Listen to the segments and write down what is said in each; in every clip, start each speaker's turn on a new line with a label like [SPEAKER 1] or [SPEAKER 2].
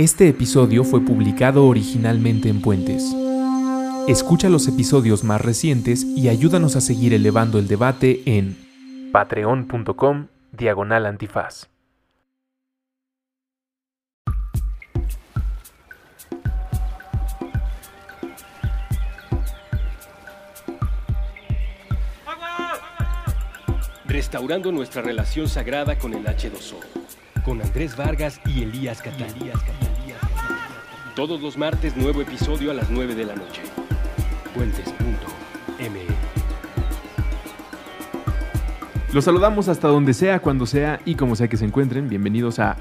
[SPEAKER 1] Este episodio fue publicado originalmente en Puentes. Escucha los episodios más recientes y ayúdanos a seguir elevando el debate en patreon.com diagonal antifaz.
[SPEAKER 2] Restaurando nuestra relación sagrada con el H2O, con Andrés Vargas y Elías Catalí. Todos los martes nuevo episodio a las 9 de la noche. Puentes.me
[SPEAKER 1] Los saludamos hasta donde sea, cuando sea y como sea que se encuentren. Bienvenidos a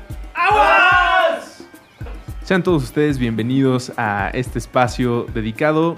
[SPEAKER 1] Sean todos ustedes bienvenidos a este espacio dedicado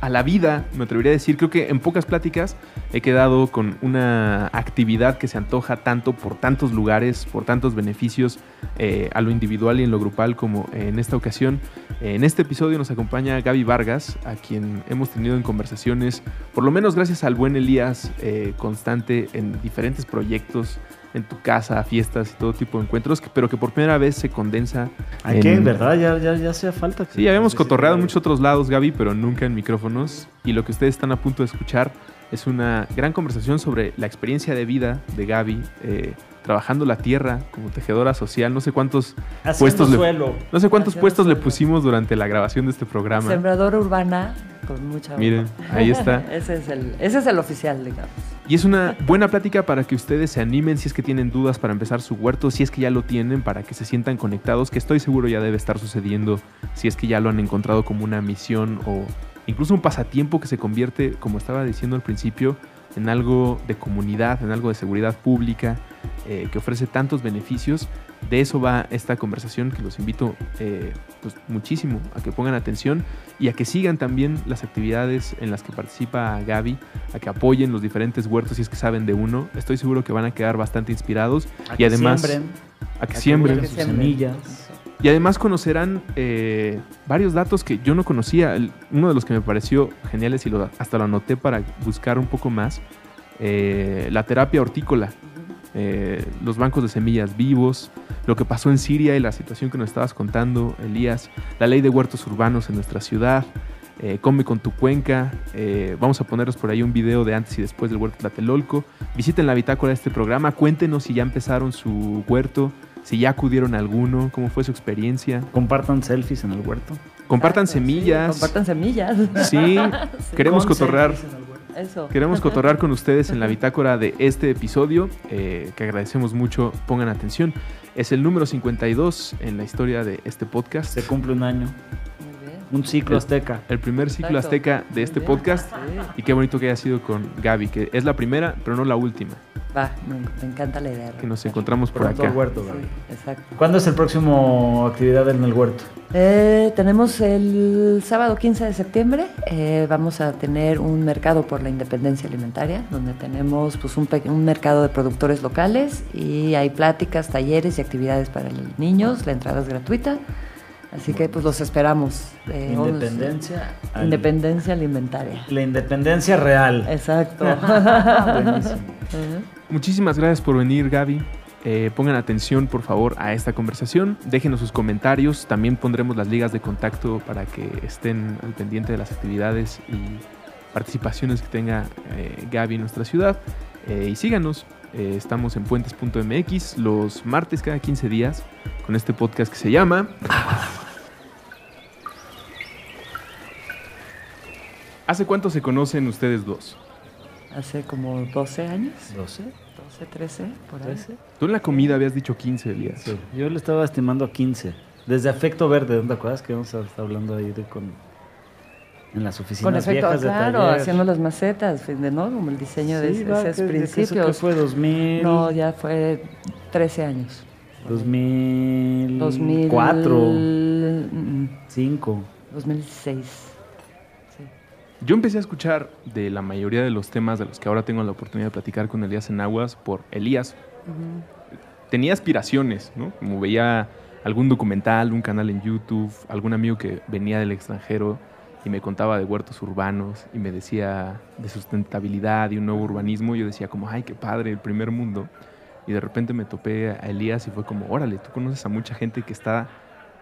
[SPEAKER 1] a la vida, me atrevería a decir. Creo que en pocas pláticas he quedado con una actividad que se antoja tanto por tantos lugares, por tantos beneficios eh, a lo individual y en lo grupal como en esta ocasión. En este episodio nos acompaña Gaby Vargas, a quien hemos tenido en conversaciones, por lo menos gracias al buen Elías, eh, constante en diferentes proyectos en tu casa, fiestas y todo tipo de encuentros, que- pero que por primera vez se condensa.
[SPEAKER 3] ¿A qué? ¿En verdad? Ya, ya, ya hacía falta.
[SPEAKER 1] Sí, habíamos cotorreado en muchos otros lados, Gaby, pero nunca en micrófonos. Y lo que ustedes están a punto de escuchar es una gran conversación sobre la experiencia de vida de Gaby, eh, trabajando la tierra como tejedora social. No sé cuántos,
[SPEAKER 3] Haciendo
[SPEAKER 1] puestos le-
[SPEAKER 3] suelo.
[SPEAKER 1] no sé cuántos
[SPEAKER 4] Haciendo
[SPEAKER 1] puestos le pusimos durante la grabación de este programa.
[SPEAKER 4] Sembradora urbana con mucha
[SPEAKER 1] Miren, ahí está.
[SPEAKER 4] ese, es el, ese es el oficial, digamos.
[SPEAKER 1] Y es una buena plática para que ustedes se animen si es que tienen dudas para empezar su huerto, si es que ya lo tienen, para que se sientan conectados, que estoy seguro ya debe estar sucediendo, si es que ya lo han encontrado como una misión o incluso un pasatiempo que se convierte, como estaba diciendo al principio, en algo de comunidad, en algo de seguridad pública, eh, que ofrece tantos beneficios. De eso va esta conversación que los invito eh, pues, muchísimo a que pongan atención y a que sigan también las actividades en las que participa Gaby, a que apoyen los diferentes huertos si es que saben de uno. Estoy seguro que van a quedar bastante inspirados
[SPEAKER 3] A
[SPEAKER 1] y
[SPEAKER 3] que
[SPEAKER 1] además
[SPEAKER 3] siembren,
[SPEAKER 1] a que
[SPEAKER 3] a
[SPEAKER 1] siembren.
[SPEAKER 3] sus semillas.
[SPEAKER 1] Y además conocerán eh, varios datos que yo no conocía. Uno de los que me pareció geniales y lo, hasta lo anoté para buscar un poco más, eh, la terapia hortícola, eh, los bancos de semillas vivos, lo que pasó en Siria y la situación que nos estabas contando, Elías, la ley de huertos urbanos en nuestra ciudad, eh, Come con tu cuenca, eh, vamos a ponerles por ahí un video de antes y después del huerto Tlatelolco, visiten la bitácora de este programa, cuéntenos si ya empezaron su huerto, si ya acudieron a alguno, cómo fue su experiencia.
[SPEAKER 3] Compartan selfies en el huerto.
[SPEAKER 1] Compartan
[SPEAKER 4] Exacto, sí,
[SPEAKER 1] semillas.
[SPEAKER 4] compartan semillas.
[SPEAKER 1] Sí, queremos
[SPEAKER 3] Con
[SPEAKER 4] Eso.
[SPEAKER 1] Queremos cotorrar con ustedes en la bitácora de este episodio, eh, que agradecemos mucho. Pongan atención. Es el número 52 en la historia de este podcast.
[SPEAKER 3] Se cumple un año. Un ciclo
[SPEAKER 1] El-
[SPEAKER 3] azteca.
[SPEAKER 1] El primer ciclo
[SPEAKER 4] Exacto.
[SPEAKER 1] azteca de este podcast.
[SPEAKER 4] Sí.
[SPEAKER 1] Y qué bonito que haya sido con Gaby, que es la primera, pero no la última,
[SPEAKER 4] Va, me, me encanta la idea.
[SPEAKER 1] que nos encontramos por
[SPEAKER 3] Pronto
[SPEAKER 1] acá.
[SPEAKER 3] huerto,
[SPEAKER 4] Sí,
[SPEAKER 3] Gaby.
[SPEAKER 4] exacto.
[SPEAKER 3] ¿Cuándo es el próximo actividad en el huerto?
[SPEAKER 4] Eh, tenemos el sábado 15 de septiembre, eh, vamos a tener un mercado por la independencia alimentaria, donde tenemos pues, un, un mercado de productores locales y hay pláticas, talleres y actividades para los niños, la entrada es gratuita, así que pues los esperamos. eh,
[SPEAKER 3] Independencia. al-
[SPEAKER 4] Independencia alimentaria.
[SPEAKER 3] La independencia real.
[SPEAKER 4] Exacto.
[SPEAKER 3] Buenísimo.
[SPEAKER 1] Muchísimas gracias por venir, Gaby. Eh, pongan atención, por favor, a esta conversación. Déjenos sus comentarios. También pondremos las ligas de contacto para que estén al pendiente de las actividades y participaciones que tenga eh, Gaby en nuestra ciudad. Eh, y síganos. Eh, estamos en puentes.mx los martes cada 15 días con este podcast que se llama... ¿Hace cuánto se conocen ustedes dos?
[SPEAKER 4] Hace como 12 años,
[SPEAKER 3] 12,
[SPEAKER 4] 12, 13, por ahí.
[SPEAKER 3] 13.
[SPEAKER 1] Tú en la comida habías dicho 15, Elías.
[SPEAKER 3] Sí, Yo le estaba estimando a 15. Desde Afecto Verde, ¿no te acuerdas que vamos a estar hablando ahí de con en las oficinas
[SPEAKER 4] Con efecto,
[SPEAKER 3] viejas de
[SPEAKER 4] claro,
[SPEAKER 3] taller?
[SPEAKER 4] haciendo las macetas, de ¿no? Como el diseño de
[SPEAKER 3] Sí,
[SPEAKER 4] ese-
[SPEAKER 3] va,
[SPEAKER 4] esos
[SPEAKER 3] que- que eso
[SPEAKER 4] principios.
[SPEAKER 3] que fue 2000,
[SPEAKER 4] No, ya fue 13 años.
[SPEAKER 3] 2000,
[SPEAKER 4] 2004.
[SPEAKER 3] 4,
[SPEAKER 4] mm,
[SPEAKER 3] 5.
[SPEAKER 4] 2006.
[SPEAKER 1] Yo empecé a escuchar de la mayoría de los temas de los que ahora tengo la oportunidad de platicar con Elías en Aguas por Elías. Tenía aspiraciones, ¿no? Como veía algún documental, un canal en YouTube, algún amigo que venía del extranjero y me contaba de huertos urbanos y me decía de sustentabilidad y un nuevo urbanismo. Yo decía como, ay, qué padre, el primer mundo. Y de repente me topé a Elías y fue como, órale, tú conoces a mucha gente que está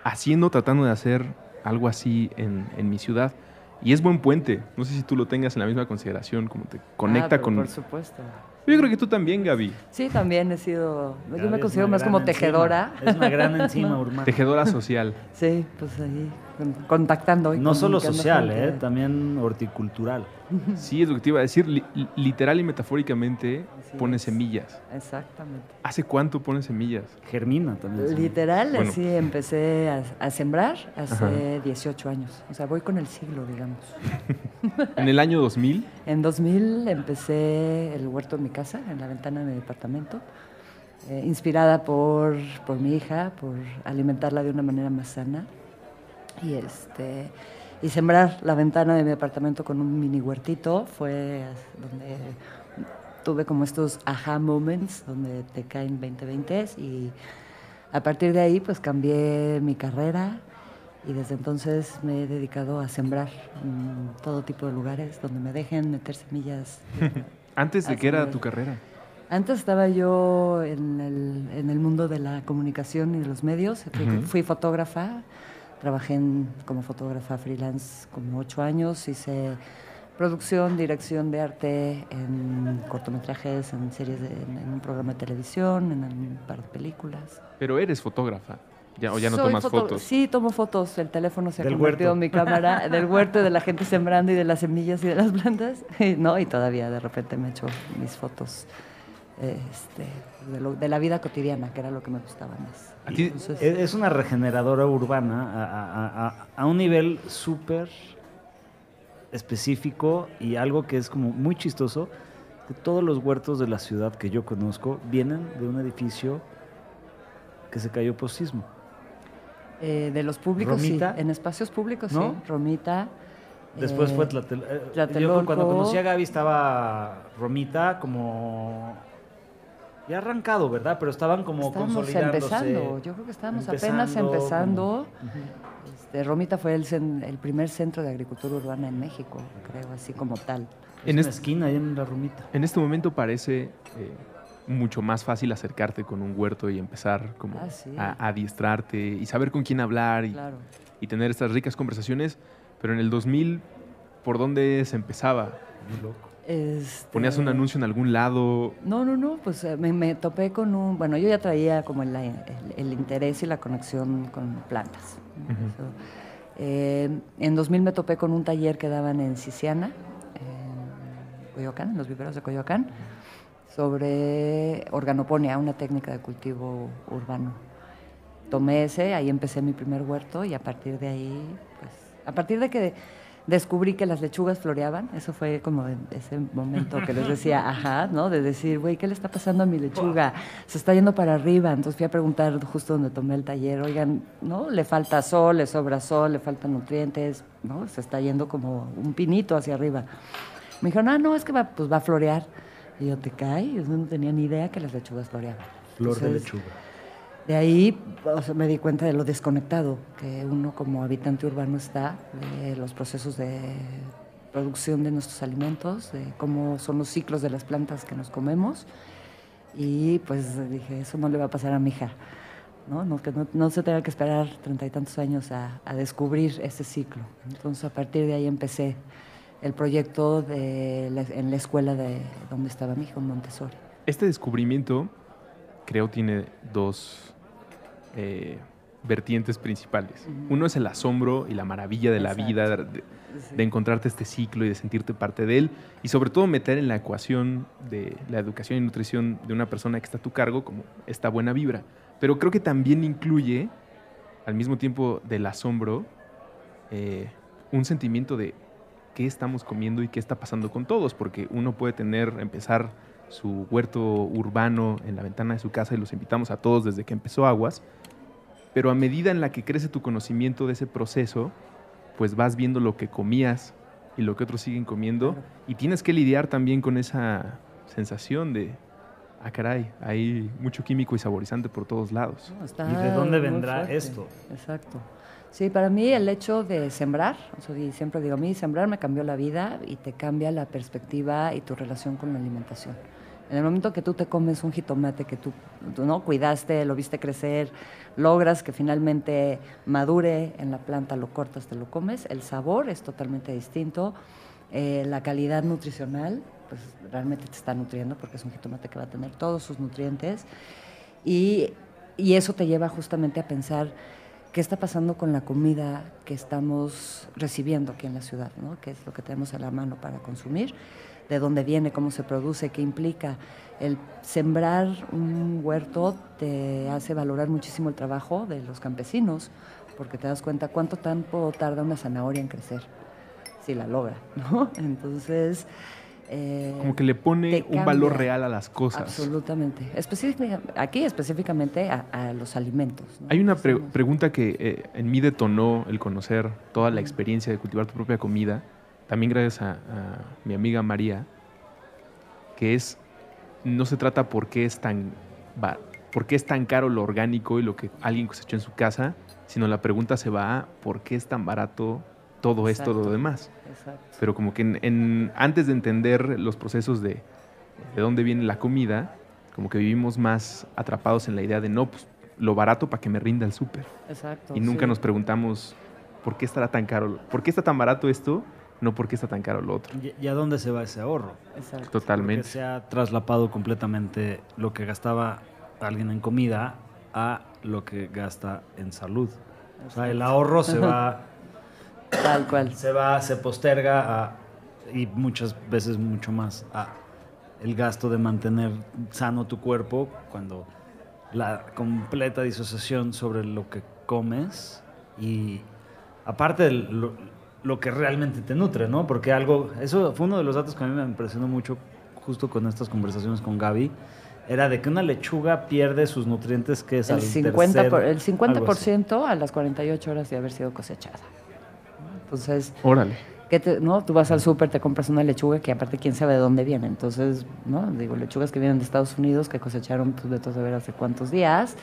[SPEAKER 1] haciendo, tratando de hacer algo así en, en mi ciudad. Y es buen puente. No sé si tú lo tengas en la misma consideración, como te
[SPEAKER 4] Ah,
[SPEAKER 1] conecta
[SPEAKER 4] pero
[SPEAKER 1] con...
[SPEAKER 4] Por supuesto.
[SPEAKER 1] Yo creo que tú también, Gaby.
[SPEAKER 4] Sí, también he sido.
[SPEAKER 3] Gaby
[SPEAKER 4] yo me considero más como tejedora.
[SPEAKER 3] Es una gran enzima urbana.
[SPEAKER 1] Tejedora social.
[SPEAKER 4] Sí, pues ahí, con- contactando. y
[SPEAKER 3] No solo social. ¿eh? también horticultural.
[SPEAKER 1] Sí, es lo que te iba a decir. li- li- literal y metafóricamente
[SPEAKER 4] Así es.
[SPEAKER 1] semillas.
[SPEAKER 4] Exactamente.
[SPEAKER 1] ¿Hace cuánto pones semillas?
[SPEAKER 3] Germina también.
[SPEAKER 4] Literal,
[SPEAKER 1] Bueno.
[SPEAKER 4] así empecé a, a sembrar hace
[SPEAKER 1] Ajá.
[SPEAKER 4] 18 años. O sea, voy con el siglo, digamos.
[SPEAKER 1] En el año 2000,
[SPEAKER 4] En 2000 empecé el huerto en mi casa, en la ventana de mi departamento, eh, inspirada por, por mi hija, por alimentarla de una manera más sana. Y, este, y sembrar la ventana de mi departamento con un mini huertito fue donde tuve como estos aha moments, donde te caen 20 y a partir de ahí pues cambié mi carrera y desde entonces me he dedicado a sembrar en todo tipo de lugares donde me dejen meter semillas.
[SPEAKER 1] antes de que era tu carrera.
[SPEAKER 4] Antes estaba yo en el, en el mundo de la comunicación y de los medios. Fui,
[SPEAKER 1] Ujú.
[SPEAKER 4] fui fotógrafa, trabajé en- como fotógrafa freelance como ocho años, hice producción, dirección de arte en cortometrajes, en series, de- en, en un programa de televisión, en un par de películas.
[SPEAKER 1] Pero eres fotógrafa. Ya, o ya no
[SPEAKER 4] Soy
[SPEAKER 1] tomas
[SPEAKER 4] foto-
[SPEAKER 1] fotos.
[SPEAKER 4] Sí, tomo fotos. El teléfono se ha convertido
[SPEAKER 3] huerto.
[SPEAKER 4] en mi cámara, del huerto, de la gente sembrando y de las semillas y de las plantas. no, y todavía de repente me echo mis fotos este, de, lo- de la vida cotidiana, que era lo que me gustaba más. Entonces,
[SPEAKER 3] Es es una regeneradora urbana a, a- a- a un nivel súper específico y algo que es como muy chistoso, que todos los huertos de la ciudad que yo conozco vienen de un edificio que se cayó por sismo.
[SPEAKER 4] eh, de los públicos,
[SPEAKER 3] Romita.
[SPEAKER 4] sí. En espacios públicos,
[SPEAKER 3] ¿No?
[SPEAKER 4] sí. Romita.
[SPEAKER 3] Después
[SPEAKER 4] eh,
[SPEAKER 3] fue Tlatel- eh, Yo cuando conocí a Gaby estaba Romita como ya arrancado, ¿verdad? Pero estaban como
[SPEAKER 4] Estábamos
[SPEAKER 3] consolidándose.
[SPEAKER 4] empezando, yo creo que estábamos apenas
[SPEAKER 3] empezando.
[SPEAKER 4] Este, Romita fue el, el primer centro de agricultura urbana en México, creo, así como tal.
[SPEAKER 3] Es
[SPEAKER 1] En
[SPEAKER 3] una
[SPEAKER 1] este-
[SPEAKER 3] esquina ahí en la Romita.
[SPEAKER 1] En este momento parece eh, mucho más fácil acercarte con un huerto y empezar como
[SPEAKER 4] Ah, sí.
[SPEAKER 1] a, a adiestrarte y saber con quién hablar y,
[SPEAKER 4] Claro.
[SPEAKER 1] y tener estas ricas conversaciones. Pero en el 2000, ¿por dónde se empezaba?
[SPEAKER 3] Muy loco.
[SPEAKER 4] Este,
[SPEAKER 1] ¿Ponías un anuncio en algún lado?
[SPEAKER 4] No, no, no, pues eh, me, me topé con un... Bueno, yo ya traía como el, el- el interés y la conexión con plantas.
[SPEAKER 1] Ujú.
[SPEAKER 4] Eso. Eh, en 2000 me topé con un taller que daban en Sisiana, en Coyoacán, en los viveros de Coyoacán, sobre organoponía, una técnica de cultivo urbano. Tomé ese, ahí empecé mi primer huerto y a partir de ahí, pues, a partir de que descubrí que las lechugas floreaban, eso fue como en ese momento que les decía, ajá, ¿no? De decir, güey, ¿qué le está pasando a mi lechuga? Se está yendo para arriba. Entonces fui a preguntar justo donde tomé el taller, oigan, ¿no? Le falta sol, le sobra sol, le faltan nutrientes, ¿no? Se está yendo como un pinito hacia arriba. Me dijeron, ah, no, es que va, pues va a florear. Y yo, ¿te cae? Yo no tenía ni idea que las lechugas floreaban.
[SPEAKER 3] Flor de lechuga.
[SPEAKER 4] De ahí o sea, me di cuenta de lo desconectado que uno como habitante urbano está, de los procesos de producción de nuestros alimentos, de cómo son los ciclos de las plantas que nos comemos. Y pues dije, eso no le va a pasar a mi hija, ¿no? No, que no, no se tenga que esperar treinta y tantos años a, a descubrir ese ciclo. Entonces a partir de ahí empecé el proyecto de la- en la escuela de donde estaba mi hijo, Montessori.
[SPEAKER 1] Este descubrimiento, creo, tiene dos eh, vertientes principales. Uno es el asombro y la maravilla de la vida, de encontrarte este ciclo y de sentirte parte de él, y sobre todo meter en la ecuación de la educación y nutrición de una persona que está a tu cargo como esta buena vibra. Pero creo que también incluye, al mismo tiempo del asombro, eh, un sentimiento de qué estamos comiendo y qué está pasando con todos, porque uno puede tener, empezar su huerto urbano en la ventana de su casa y los invitamos a todos desde que empezó Aguas, pero a medida en la que crece tu conocimiento de ese proceso, pues vas viendo lo que comías y lo que otros siguen comiendo
[SPEAKER 4] Claro.
[SPEAKER 1] y tienes que lidiar también con esa sensación de, ah caray, hay mucho químico y saborizante por todos lados.
[SPEAKER 4] No, está
[SPEAKER 3] ¿Y de dónde vendrá
[SPEAKER 4] fuerte.
[SPEAKER 3] esto?
[SPEAKER 4] Exacto. Sí, para mí el hecho de sembrar, o sea, siempre digo, a mí sembrar me cambió la vida y te cambia la perspectiva y tu relación con la alimentación. En el momento que tú te comes un jitomate que tú, tú, no cuidaste, lo viste crecer, logras que finalmente madure en la planta, lo cortas, te lo comes, el sabor es totalmente distinto, eh, la calidad nutricional, pues realmente te está nutriendo porque es un jitomate que va a tener todos sus nutrientes y, y eso te lleva justamente a pensar qué está pasando con la comida que estamos recibiendo aquí en la ciudad, ¿no? qué es lo que tenemos a la mano para consumir, de dónde viene, cómo se produce, qué implica. El sembrar un huerto te hace valorar muchísimo el trabajo de los campesinos, porque te das cuenta cuánto tiempo tarda una zanahoria en crecer, si la logra, ¿no? Entonces...
[SPEAKER 1] Eh, Como que le pone un valor real a las cosas.
[SPEAKER 4] Absolutamente. aquí específicamente a, los alimentos.
[SPEAKER 1] Hay una pregunta que eh, en mí detonó el conocer toda la experiencia de cultivar tu propia comida, también gracias a, mi amiga María, que es, no se trata por qué es tan, por qué es tan caro lo orgánico y lo que alguien cosechó en su casa, sino la pregunta se va a por qué es tan barato todo esto, lo demás. Pero como que en, antes de entender los procesos de, de dónde viene la comida, como que vivimos más atrapados en la idea de no, pues lo barato para que me rinda el súper.
[SPEAKER 4] Exacto.
[SPEAKER 1] Y nunca nos preguntamos por qué estará tan caro, por qué está tan barato esto, no por qué está tan caro lo otro.
[SPEAKER 3] ¿Y, a dónde se va ese ahorro?
[SPEAKER 4] Exacto.
[SPEAKER 1] Totalmente.
[SPEAKER 3] Porque se ha traslapado completamente lo que gastaba alguien en comida a lo que gasta en salud. O sea, el ahorro se va
[SPEAKER 4] Tal cual.
[SPEAKER 3] Se va, se posterga a, y muchas veces mucho más a el gasto de mantener sano tu cuerpo cuando la completa disociación sobre lo que comes y aparte de lo, lo, que realmente te nutre, ¿no? Porque algo, eso fue uno de los datos que a mí me impresionó mucho justo con estas conversaciones con Gaby, era de que una lechuga pierde sus nutrientes que es
[SPEAKER 4] el 50 el 50% a las 48 horas de haber sido cosechada. Entonces,
[SPEAKER 1] órale.
[SPEAKER 4] Que ¿no? Tú vas al súper, te compras una lechuga que aparte quién sabe de dónde viene. Entonces, ¿no? Digo, lechugas que vienen de Estados Unidos, que cosecharon, pues de de ver hace cuántos días,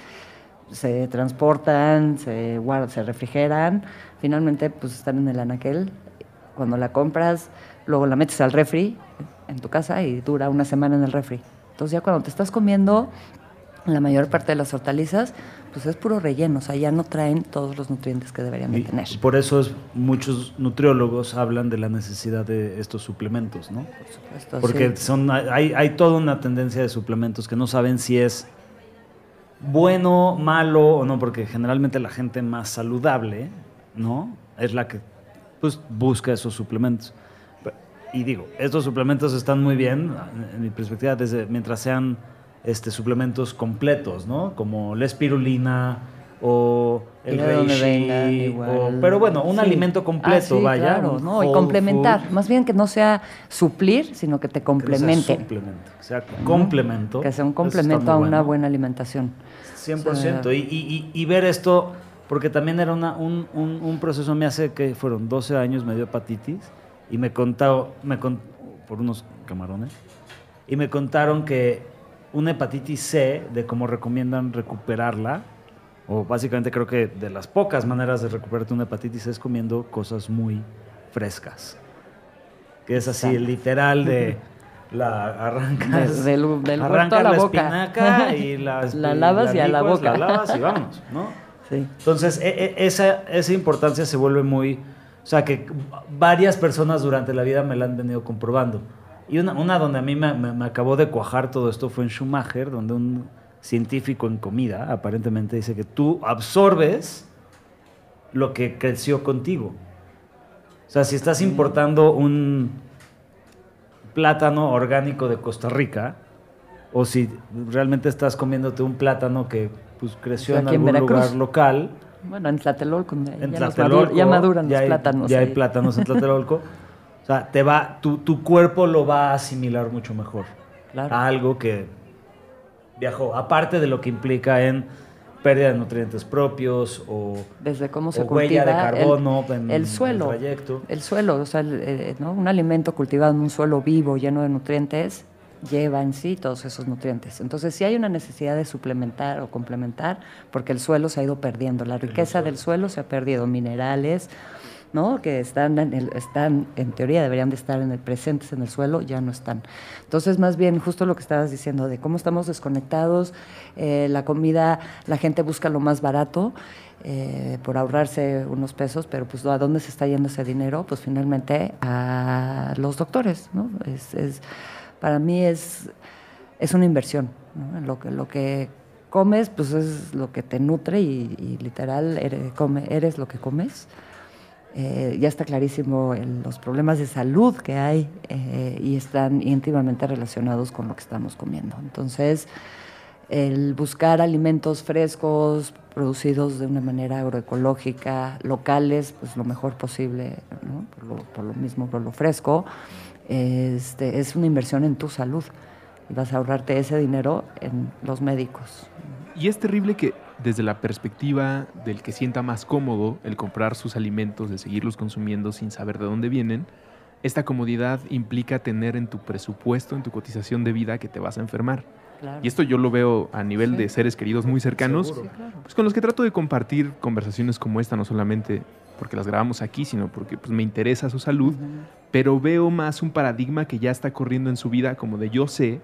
[SPEAKER 4] se transportan, se guardan, se refrigeran, finalmente pues están en el anaquel. Cuando la compras, luego la metes al refri en tu casa y dura una semana en el refri. Entonces ya cuando te estás comiendo la mayor parte de las hortalizas, pues es puro relleno, o sea, ya no traen todos los nutrientes que deberían de tener.
[SPEAKER 3] Por eso es, muchos nutriólogos hablan de la necesidad de estos suplementos, ¿no?
[SPEAKER 4] Por supuesto.
[SPEAKER 3] Porque son, hay, hay toda una tendencia de suplementos que no saben si es bueno, malo o no, porque generalmente la gente más saludable, ¿no? Es la que pues, busca esos suplementos. Y digo, estos suplementos están muy bien, en mi perspectiva, desde mientras sean este, suplementos completos, ¿no? Como la espirulina o el reishi, pero bueno, un alimento completo, ah, vaya.
[SPEAKER 4] Claro, ¿no? Y complementar, más bien que no sea suplir, sino que te complemente.
[SPEAKER 3] Que sea, complemento.
[SPEAKER 4] Que sea un complemento a una buena alimentación.
[SPEAKER 3] 100%. y, y, ver esto, porque también era una, un, un, proceso, me hace que fueron 12 años, me dio hepatitis, y me contaron, me por unos camarones, y me contaron que una hepatitis C, de cómo recomiendan recuperarla, o básicamente creo que de las pocas maneras de recuperarte una hepatitis es comiendo cosas muy frescas. Que es así, literal de la arrancas,
[SPEAKER 4] del, del arrancas
[SPEAKER 3] la,
[SPEAKER 4] la
[SPEAKER 3] espinaca y la,
[SPEAKER 4] la lavas y a la boca.
[SPEAKER 3] La lavas y vamos, ¿no? Sí. Entonces, e, e, esa, esa importancia se vuelve muy... O sea, que varias personas durante la vida me la han venido comprobando. Y una, una donde a mí me, me, acabó de cuajar todo esto fue en Schumacher, donde un científico en comida aparentemente dice que tú absorbes lo que creció contigo. O sea, si estás importando un plátano orgánico de Costa Rica, o si realmente estás comiéndote un plátano que pues, creció en algún lugar local.
[SPEAKER 4] Bueno, en Tlatelolco, en ya, ya maduran los plátanos.
[SPEAKER 3] Ya hay plátanos en Tlatelolco. O sea, te va, tu, tu cuerpo lo va a asimilar mucho mejor a algo que viajó. Aparte de lo que implica en pérdida de nutrientes propios o,
[SPEAKER 4] desde cómo se
[SPEAKER 3] huella de carbono
[SPEAKER 4] el,
[SPEAKER 3] en,
[SPEAKER 4] el suelo,
[SPEAKER 3] el trayecto.
[SPEAKER 4] El suelo, o sea, eh, ¿no? un alimento cultivado en un suelo vivo lleno de nutrientes lleva en sí todos esos nutrientes. Entonces, sí hay una necesidad de suplementar o complementar porque el suelo se ha ido perdiendo, la riqueza del suelo se ha perdido, minerales, ¿no? que están en, teoría deberían de estar en el presentes en el suelo, ya no están. Entonces, más bien, justo lo que estabas diciendo, de cómo estamos desconectados, eh, la comida, la gente busca lo más barato. Eh, por ahorrarse unos pesos, pero pues ¿a dónde se está yendo ese dinero? Pues finalmente a los doctores. Es, para mí es, es una inversión, Lo que, lo que comes, pues es lo que te nutre y, literal eres lo que comes. Eh, ya está clarísimo los problemas de salud que hay eh, y están íntimamente relacionados con lo que estamos comiendo. Entonces, el buscar alimentos frescos, producidos de una manera agroecológica, locales, pues lo mejor posible, por, lo, mismo, por lo fresco, este, es una inversión en tu salud y vas a ahorrarte ese dinero en los médicos.
[SPEAKER 1] Y es terrible que desde la perspectiva del que sienta más cómodo el comprar sus alimentos, de seguirlos consumiendo sin saber de dónde vienen, esta comodidad implica tener en tu presupuesto, en tu cotización de vida, que te vas a enfermar. Y esto yo lo veo a nivel de seres queridos muy cercanos, pues con los que trato de compartir conversaciones como esta, no solamente porque las grabamos aquí, sino porque pues, me interesa su salud, pero veo más un paradigma que ya está corriendo en su vida, como de yo sé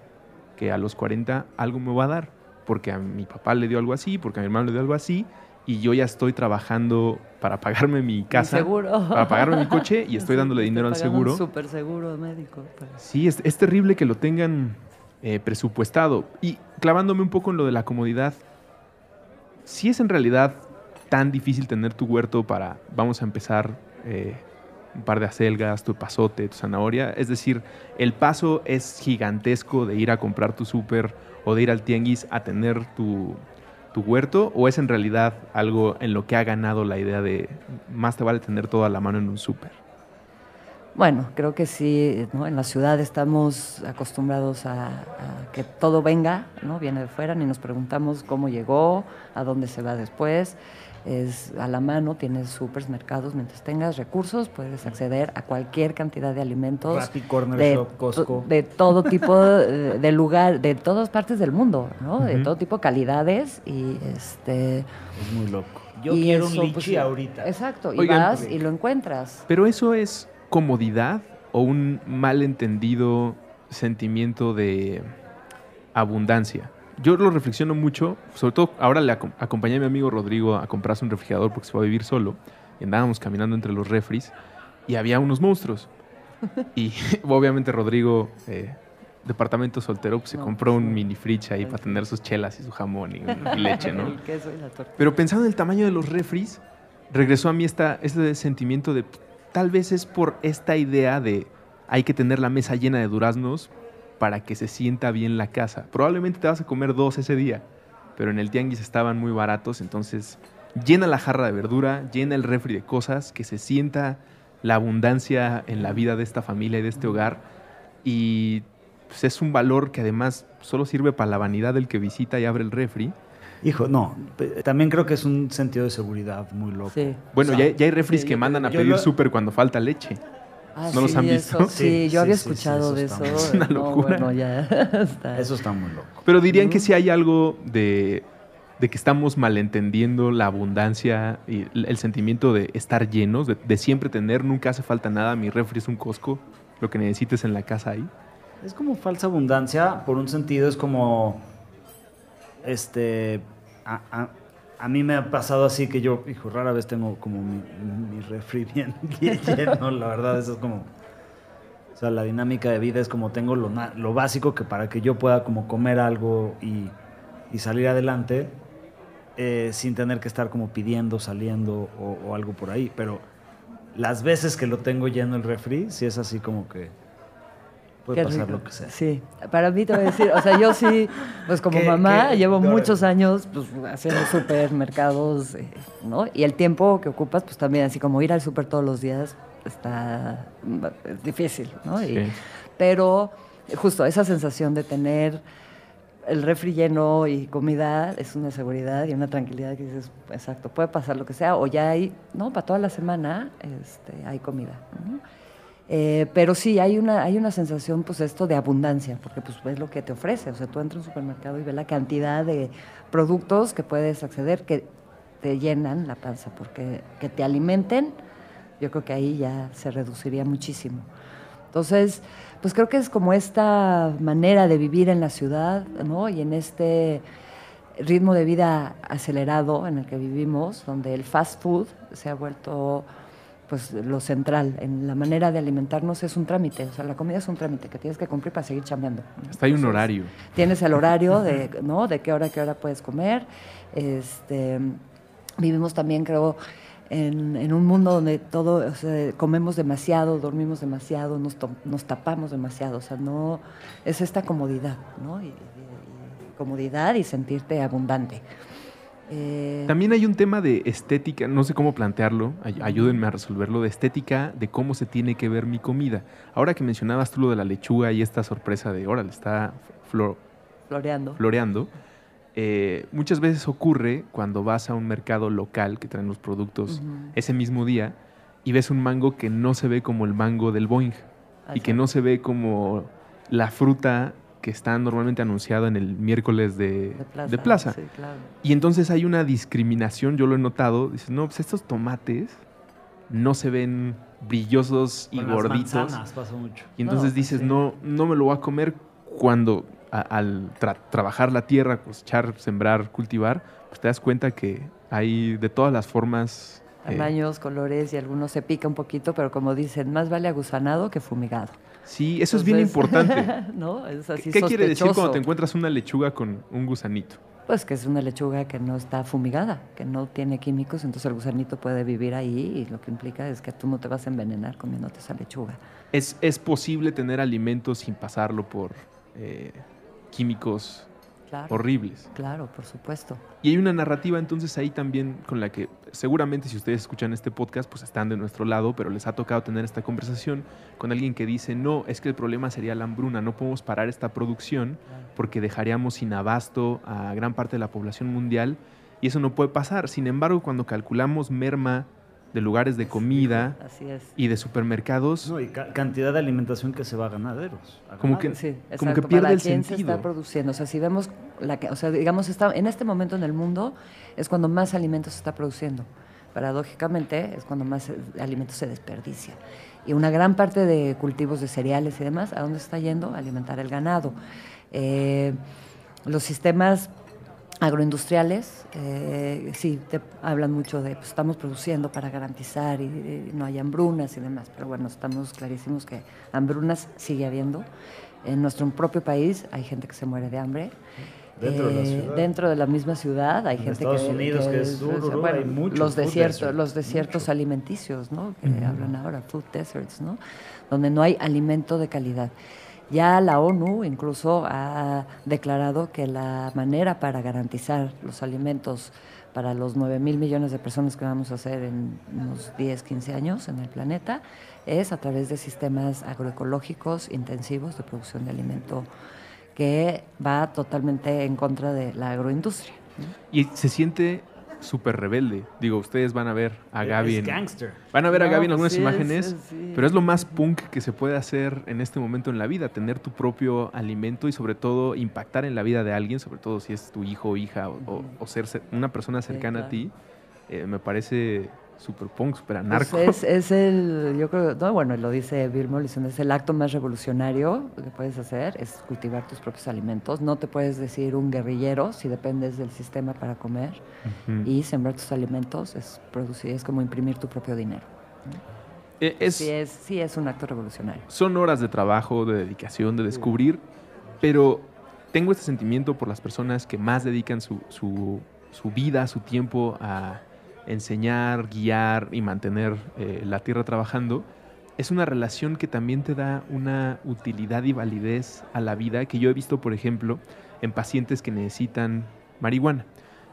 [SPEAKER 1] que a los 40 algo me va a dar porque a mi papá le dio algo así, porque a mi hermano le dio algo así, y yo ya estoy trabajando para pagarme mi casa,
[SPEAKER 4] seguro.
[SPEAKER 1] para pagarme mi coche y estoy dándole dinero al seguro.
[SPEAKER 4] Súper seguro médico.
[SPEAKER 1] Sí, es, es, terrible que lo tengan eh, presupuestado. Y clavándome un poco en lo de la comodidad, si es en realidad tan difícil tener tu huerto para, vamos a empezar, eh, un par de acelgas, tu pasote, tu zanahoria, es decir, el paso es gigantesco de ir a comprar tu súper o de ir al tianguis a tener tu, huerto o es en realidad algo en lo que ha ganado la idea de más te vale tener todo a la mano en un súper?
[SPEAKER 4] Bueno, creo que sí, ¿no? en la ciudad estamos acostumbrados a, a, que todo venga, ¿no? viene de fuera, ni nos preguntamos cómo llegó, a dónde se va después es a la mano, tienes supermercados, mientras tengas recursos puedes acceder a cualquier cantidad de alimentos
[SPEAKER 3] de,
[SPEAKER 4] de todo tipo de, lugar, de todas partes del mundo, ¿no? De todo tipo de calidades y este
[SPEAKER 3] es muy loco. Yo quiero un pues, lichi ahorita.
[SPEAKER 4] Exacto, y vas y lo encuentras.
[SPEAKER 1] Pero eso es comodidad o un malentendido sentimiento de abundancia yo lo reflexiono mucho, sobre todo ahora le acompañé a mi amigo Rodrigo a comprarse un refrigerador porque se fue a vivir solo. Y andábamos caminando entre los refris y había unos monstruos. Y obviamente Rodrigo, eh, departamento soltero, pues se compró pues un mini fridge ahí para tener sus chelas y su jamón y, leche, ¿no? Pero pensando en el tamaño de los refris, regresó a mí esta, este sentimiento de tal vez es por esta idea de hay que tener la mesa llena de duraznos para que se sienta bien la casa. Probablemente te vas a comer dos ese día, pero en el tianguis estaban muy baratos, entonces llena la jarra de verdura, llena el refri de cosas, que se sienta la abundancia en la vida de esta familia y de este hogar. Y pues, es un valor que además solo sirve para la vanidad del que visita y abre el refri.
[SPEAKER 3] Hijo, no, también creo que es un sentido de seguridad muy loco.
[SPEAKER 1] Bueno, ya, hay refris que mandan a pedir súper cuando falta leche.
[SPEAKER 4] Ah, ¿No los han visto? sí, yo había escuchado de eso.
[SPEAKER 1] Es una locura.
[SPEAKER 3] Eso está muy loco.
[SPEAKER 1] Pero dirían que si hay algo de, que estamos malentendiendo la abundancia y el sentimiento de estar llenos, de, siempre tener, nunca hace falta nada, mi refri es un cosco, lo que necesites en la casa ahí.
[SPEAKER 3] Es como falsa abundancia, por un sentido es como, este, a mí me ha pasado así que yo, hijo, rara vez tengo como mi, mi refri bien, lleno, la verdad, eso es como... O sea, la dinámica de vida es como tengo lo, lo básico que para que yo pueda como comer algo y, y salir adelante eh, sin tener que estar como pidiendo, saliendo o, o, algo por ahí. Pero las veces que lo tengo lleno el refri, sí es así como que puede pasar lo que sea.
[SPEAKER 4] Sí, para mí te voy a decir, o sea, yo sí, pues como mamá, llevo muchos años pues, haciendo supermercados, eh, ¿no? Y el tiempo que ocupas, pues también, así como ir al súper todos los días, está es difícil, ¿no? pero justo esa sensación de tener el refri lleno y comida es una seguridad y una tranquilidad que dices, exacto, puede pasar lo que sea, o ya hay, ¿no? Para toda la semana este, hay comida. ¿no? Eh, pero sí, hay una, hay una sensación, pues esto de abundancia, porque pues es lo que te ofrece. O sea, tú entras a un supermercado y ves la cantidad de productos que puedes acceder que te llenan la panza, porque que te alimenten Yo creo que ahí ya se reduciría muchísimo. Entonces, pues creo que es como esta manera de vivir en la ciudad, ¿no? Y en este ritmo de vida acelerado en el que vivimos, donde el fast food se ha vuelto pues lo central en la manera de alimentarnos es un trámite, o sea, la comida es un trámite que tienes que cumplir para seguir chambeando.
[SPEAKER 1] Hasta hay un horario.
[SPEAKER 4] Tienes el horario de, ¿no? De qué hora, qué hora puedes comer. Este, vivimos también, creo, en, un mundo donde todo, o sea, comemos demasiado, dormimos demasiado, nos, nos, tapamos demasiado, o sea, no, es esta comodidad, ¿no? comodidad y sentirte abundante.
[SPEAKER 1] Eh, También hay un tema de estética, no sé cómo plantearlo, ayúdenme a resolverlo, de estética de cómo se tiene que ver mi comida. Ahora que mencionabas tú lo de la lechuga y esta sorpresa de, órale, está
[SPEAKER 4] floreando.
[SPEAKER 1] floreando eh, muchas veces ocurre cuando vas a un mercado local que traen los productos ese mismo día y ves un mango que no se ve como el mango del Boeing y que no se ve como la fruta que está normalmente anunciado en el miércoles de, plaza. Y entonces hay una discriminación, yo lo he notado. Dices, no, pues estos tomates no se ven brillosos y gorditos. Y entonces dices, no, no me lo voy a comer cuando al trabajar la tierra, cosechar, sembrar, cultivar, pues te das cuenta que hay de todas las formas.
[SPEAKER 4] Eh, Tamaños, colores y algunos se pica un poquito, pero como dicen, más vale agusanado que fumigado.
[SPEAKER 1] Sí, eso es bien importante.
[SPEAKER 4] ¿no?
[SPEAKER 1] ¿Qué quiere decir cuando te encuentras una lechuga con un gusanito?
[SPEAKER 4] Pues que es una lechuga que no está fumigada, que no tiene químicos, entonces el gusanito puede vivir ahí y lo que implica es que tú no te vas a envenenar comiéndote esa lechuga.
[SPEAKER 1] ¿Es, es posible tener alimentos sin pasarlo por eh, químicos horribles.
[SPEAKER 4] Claro, por supuesto.
[SPEAKER 1] Y hay una narrativa entonces ahí también con la que seguramente si ustedes escuchan este podcast pues están de nuestro lado, pero les ha tocado tener esta conversación con alguien que dice, no, es que el problema sería la hambruna, no podemos parar esta producción porque dejaríamos sin abasto a gran parte de la población mundial y eso no puede pasar. Sin embargo, cuando calculamos merma de lugares de comida y de supermercados.
[SPEAKER 3] No, y cantidad de alimentación que se va a ganaderos.
[SPEAKER 1] como que, como que pierde el sentido.
[SPEAKER 4] se está produciendo. O sea, si vemos, la que, o sea, digamos, está, en este momento en el mundo es cuando más alimentos se está produciendo. Paradójicamente es cuando más alimentos se desperdicia. Y una gran parte de cultivos de cereales y demás, ¿a dónde está yendo? A alimentar el ganado. Eh, los sistemas agroindustriales, eh, sí, te hablan mucho de, pues estamos produciendo para garantizar y, no hay hambrunas y demás, pero bueno, estamos clarísimos que hambrunas sigue habiendo. En nuestro propio país hay gente que se muere de hambre.
[SPEAKER 3] Dentro, de, la eh, ciudad.
[SPEAKER 4] dentro de la misma ciudad hay
[SPEAKER 3] gente
[SPEAKER 4] Estados
[SPEAKER 3] Unidos, que, es duro, hay muchos
[SPEAKER 4] los desiertos, los desiertos alimenticios, ¿no? Que hablan ahora, food deserts, ¿no? Donde no hay alimento de calidad. Ya la ONU incluso ha declarado que la manera para garantizar los alimentos para los 9 mil millones de personas que vamos a hacer en unos 10, 15 años en el planeta es a través de sistemas agroecológicos intensivos de producción de alimento que va totalmente en contra de la agroindustria.
[SPEAKER 1] Y se siente súper rebelde. Digo, ustedes van a ver a Gaby.
[SPEAKER 3] en,
[SPEAKER 1] Van a ver a Gaby en algunas imágenes, pero es lo más punk que se puede hacer en este momento en la vida, tener tu propio alimento y sobre todo impactar en la vida de alguien, sobre todo si es tu hijo o hija o, ser una persona cercana a ti. Eh, me parece super punk, super pues anarco.
[SPEAKER 4] es, el, yo creo, no, bueno, lo dice Bill Mollison, es el acto más revolucionario que puedes hacer, es cultivar tus propios alimentos. No te puedes decir un guerrillero si dependes del sistema para comer. Y sembrar tus alimentos es producir, es como imprimir tu propio dinero.
[SPEAKER 1] E, es,
[SPEAKER 4] sí, es, sí, es un acto revolucionario.
[SPEAKER 1] Son horas de trabajo, de dedicación, de descubrir, pero tengo este sentimiento por las personas que más dedican su, su, su vida, su tiempo a enseñar, guiar y mantener eh, la tierra trabajando, es una relación que también te da una utilidad y validez a la vida que yo he visto, por ejemplo, en pacientes que necesitan marihuana.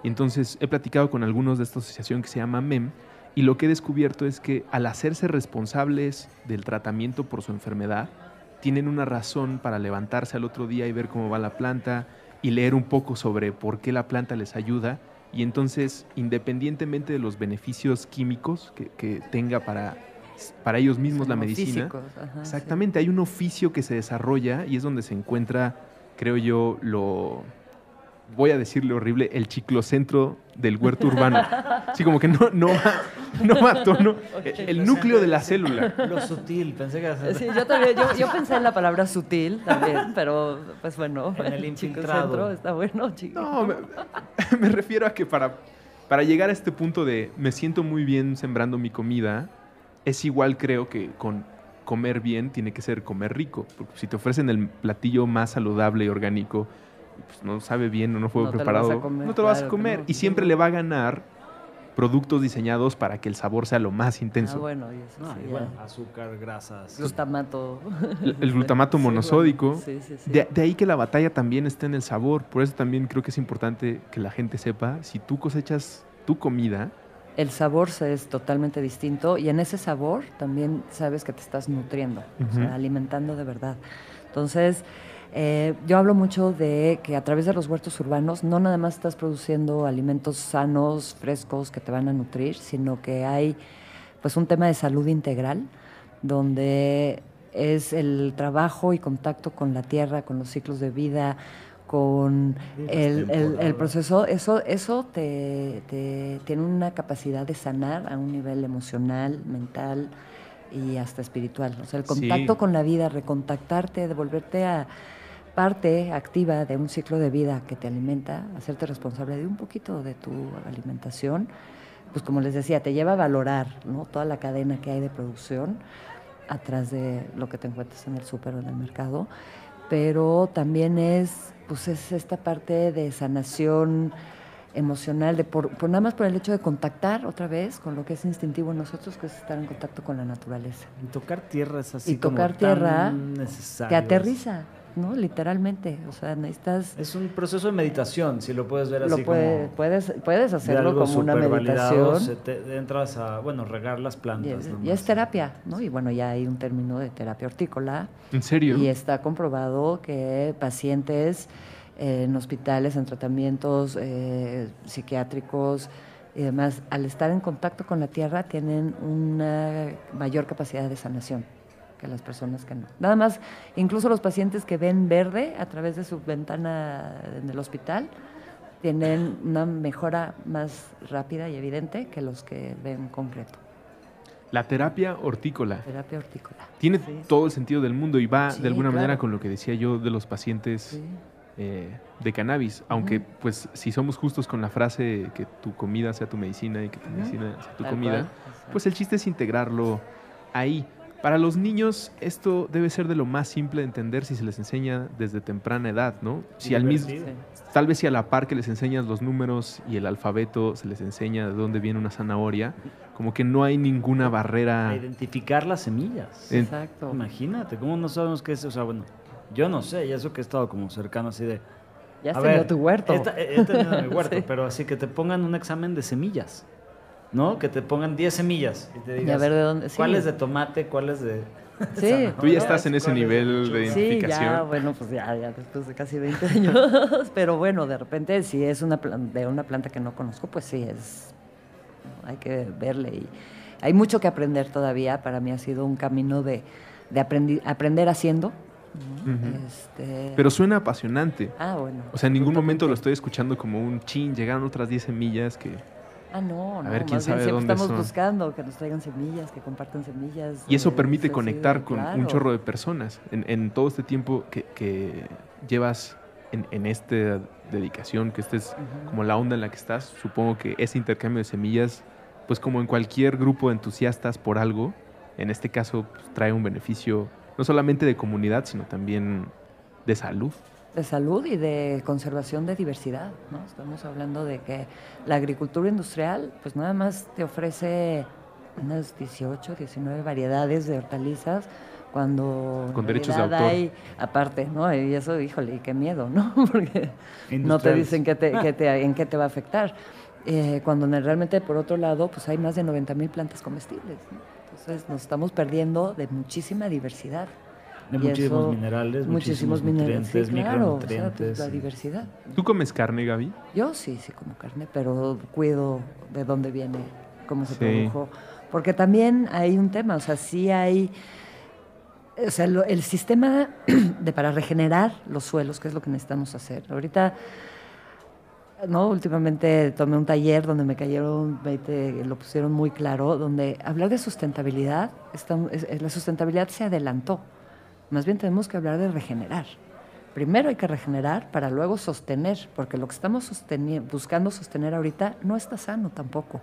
[SPEAKER 1] Y entonces he platicado con algunos de esta asociación que se llama MEM y lo que he descubierto es que al hacerse responsables del tratamiento por su enfermedad, tienen una razón para levantarse al otro día y ver cómo va la planta y leer un poco sobre por qué la planta les ayuda y entonces, independientemente de los beneficios químicos que, tenga para, para ellos mismos la medicina, exactamente, hay un oficio que se desarrolla y es donde se encuentra, creo yo, lo, voy a decirle horrible, el chiclocentro del huerto urbano. Sí, como que no, no, va, no va a tono. El núcleo de la célula.
[SPEAKER 3] Lo sutil, pensé que era
[SPEAKER 4] Sí, yo también, yo, yo pensé en la palabra sutil también, pero pues bueno,
[SPEAKER 3] En el
[SPEAKER 4] chiclocentro está bueno, chico.
[SPEAKER 1] No, me, me refiero a que para, para llegar a este punto de me siento muy bien sembrando mi comida, es igual creo que con comer bien tiene que ser comer rico. Porque si te ofrecen el platillo más saludable y orgánico, pues no sabe bien o no fue
[SPEAKER 4] No te lo
[SPEAKER 1] preparado,
[SPEAKER 4] vas a comer,
[SPEAKER 1] no te lo vas a
[SPEAKER 4] claro
[SPEAKER 1] comer.
[SPEAKER 4] no.
[SPEAKER 1] Y siempre le va a ganar productos diseñados para que el sabor sea lo más
[SPEAKER 4] Ah,
[SPEAKER 1] intenso.
[SPEAKER 4] bueno, y eso
[SPEAKER 3] No,
[SPEAKER 4] sí,
[SPEAKER 3] y
[SPEAKER 4] ya.
[SPEAKER 3] bueno, azúcar, grasas.
[SPEAKER 4] Glutamato.
[SPEAKER 1] El, el glutamato
[SPEAKER 4] Sí,
[SPEAKER 1] monosódico.
[SPEAKER 4] bueno, sí, sí, sí.
[SPEAKER 1] De, de ahí que la batalla también está en el sabor. Por eso también creo que es importante que la gente sepa, si tú cosechas tu comida,
[SPEAKER 4] El sabor se- es totalmente distinto y en ese sabor también sabes que te estás nutriendo, o sea, alimentando de verdad. Entonces, eh, yo hablo mucho de que a través de los huertos urbanos no nada más estás produciendo alimentos sanos, frescos, que te van a nutrir, sino que hay pues un tema de salud integral, donde es el trabajo y contacto con la tierra, con los ciclos de vida, con
[SPEAKER 3] las
[SPEAKER 4] el, el- proceso, eso, eso te, te- tiene una capacidad de sanar a un nivel emocional, mental y hasta espiritual. O sea, el
[SPEAKER 1] Sí.
[SPEAKER 4] contacto con la vida, recontactarte, devolverte a parte activa de un ciclo de vida que te alimenta, hacerte responsable de un poquito de tu alimentación, pues como les decía, te lleva a valorar ¿no? toda la cadena que hay de producción atrás de lo que te encuentras en el súper o en el mercado, pero también es, pues es esta parte de sanación emocional, de por, por nada más por el hecho de contactar otra vez con lo que es instintivo en nosotros, que es estar en contacto con la naturaleza.
[SPEAKER 3] Y tocar tierra es así
[SPEAKER 4] Y
[SPEAKER 3] como
[SPEAKER 4] tocar
[SPEAKER 3] tan
[SPEAKER 4] tierra
[SPEAKER 3] necesario.
[SPEAKER 4] Te aterriza, ¿no? Literalmente, o sea, necesitas...
[SPEAKER 3] Es un proceso de meditación, si lo puedes ver
[SPEAKER 4] Lo
[SPEAKER 3] así
[SPEAKER 4] puede-
[SPEAKER 3] como
[SPEAKER 4] puedes, puedes
[SPEAKER 3] de
[SPEAKER 4] hacerlo como una meditación.
[SPEAKER 3] se te- entras a, bueno, regar las
[SPEAKER 4] Y
[SPEAKER 3] plantas.
[SPEAKER 4] es, y es terapia, ¿no? Y bueno, ya hay un término de terapia hortícola
[SPEAKER 1] ¿en serio?
[SPEAKER 4] y está comprobado que pacientes eh, en hospitales, en tratamientos eh, psiquiátricos y demás, al estar en contacto con la tierra tienen una mayor capacidad de sanación que las personas que no. Nada más, incluso los pacientes que ven verde a través de su ventana en el hospital tienen una mejora más rápida y evidente que los que ven concreto.
[SPEAKER 1] La terapia hortícola
[SPEAKER 4] Terapia hortícola.
[SPEAKER 1] tiene
[SPEAKER 4] Sí.
[SPEAKER 1] todo el sentido del mundo y va
[SPEAKER 4] Sí,
[SPEAKER 1] de alguna manera con lo que decía yo de los pacientes
[SPEAKER 4] Sí.
[SPEAKER 1] eh, de cannabis. Aunque, pues, si somos justos con la frase que tu comida sea tu medicina y que tu medicina sea tu
[SPEAKER 4] Tal
[SPEAKER 1] comida,
[SPEAKER 4] cual.
[SPEAKER 1] pues el chiste es integrarlo ahí. Para los niños esto debe ser de lo más simple de entender si se les enseña desde temprana edad, ¿no? Si al mismo, tal vez si a la par que les enseñas los números y el alfabeto se les enseña de dónde viene una zanahoria, como que no hay ninguna
[SPEAKER 3] A
[SPEAKER 1] barrera.
[SPEAKER 3] identificar las semillas.
[SPEAKER 1] En-
[SPEAKER 4] Exacto.
[SPEAKER 3] Imagínate, ¿cómo no sabemos qué es? O sea, bueno, yo no sé, y eso que he estado como cercano así de...
[SPEAKER 4] Ya has
[SPEAKER 3] a
[SPEAKER 4] tenido
[SPEAKER 3] ver,
[SPEAKER 4] tu huerto.
[SPEAKER 3] He, he tenido mi huerto,
[SPEAKER 4] Sí.
[SPEAKER 3] pero así que te pongan un examen de semillas, ¿no? Que te pongan 10 semillas y te
[SPEAKER 4] Y
[SPEAKER 3] digas,
[SPEAKER 4] a ver de dónde. sí.
[SPEAKER 3] ¿cuál es de tomate, cuál es de...
[SPEAKER 4] Sí.
[SPEAKER 1] Tú ya estás en ese
[SPEAKER 3] ¿Cuál es
[SPEAKER 1] nivel de
[SPEAKER 3] lechuga?
[SPEAKER 4] Sí, ya,
[SPEAKER 1] identificación.
[SPEAKER 4] bueno, pues ya, ya después de casi 20 años. Pero bueno, de repente, si es una plan- de una planta que no conozco, pues sí, es. Hay que verle. Y hay mucho que aprender todavía. Para mí ha sido un camino de, de aprendi- aprender haciendo. Este,
[SPEAKER 1] Pero suena apasionante.
[SPEAKER 4] ah, bueno.
[SPEAKER 1] O sea, en ningún momento lo estoy escuchando como un chin, llegaron otras 10 semillas que...
[SPEAKER 4] Ah, no, no.
[SPEAKER 1] ver, quién
[SPEAKER 4] más
[SPEAKER 1] sabe
[SPEAKER 4] bien
[SPEAKER 1] dónde
[SPEAKER 4] estamos
[SPEAKER 1] son.
[SPEAKER 4] buscando que nos traigan semillas, que compartan semillas.
[SPEAKER 1] Y eso
[SPEAKER 4] eh,
[SPEAKER 1] permite
[SPEAKER 4] sí,
[SPEAKER 1] conectar con un chorro de personas. En, en todo este tiempo que, que llevas en, en esta dedicación, que esta es
[SPEAKER 4] Ujú.
[SPEAKER 1] como la onda en la que estás, supongo que ese intercambio de semillas, pues como en cualquier grupo de entusiastas por algo, en este caso pues, trae un beneficio no solamente de comunidad, sino también de salud.
[SPEAKER 4] De salud y de conservación de diversidad, ¿no? Estamos hablando de que la agricultura industrial, pues nada más te ofrece unas 18, 19 variedades de hortalizas, cuando
[SPEAKER 1] Con derechos de autor.
[SPEAKER 4] hay, aparte, ¿no? Y eso, híjole, y qué miedo, ¿no? Porque no te dicen qué te, qué te- en qué te va a afectar. Eh, cuando realmente, por otro lado, pues hay más de 90 mil plantas comestibles, ¿no? Entonces nos estamos perdiendo de muchísima diversidad.
[SPEAKER 3] De muchísimos
[SPEAKER 4] eso-
[SPEAKER 3] minerales,
[SPEAKER 4] muchísimos
[SPEAKER 3] muchísimos
[SPEAKER 4] minerales, sí, claro, o sea, pues, la diversidad.
[SPEAKER 1] ¿Tú comes carne, Gaby?
[SPEAKER 4] Yo sí, sí como carne, pero cuido de dónde viene, cómo se
[SPEAKER 1] Sí.
[SPEAKER 4] produjo. Porque también hay un tema, o sea, sí hay... O sea, lo- el sistema de para regenerar los suelos, que es lo que necesitamos hacer. Ahorita No, últimamente tomé un taller donde me cayeron 20, lo pusieron muy claro, donde hablar de sustentabilidad, la sustentabilidad se adelantó. Más bien tenemos que hablar de regenerar. Primero hay que regenerar para luego sostener, porque lo que estamos buscando sostener ahorita no está sano tampoco.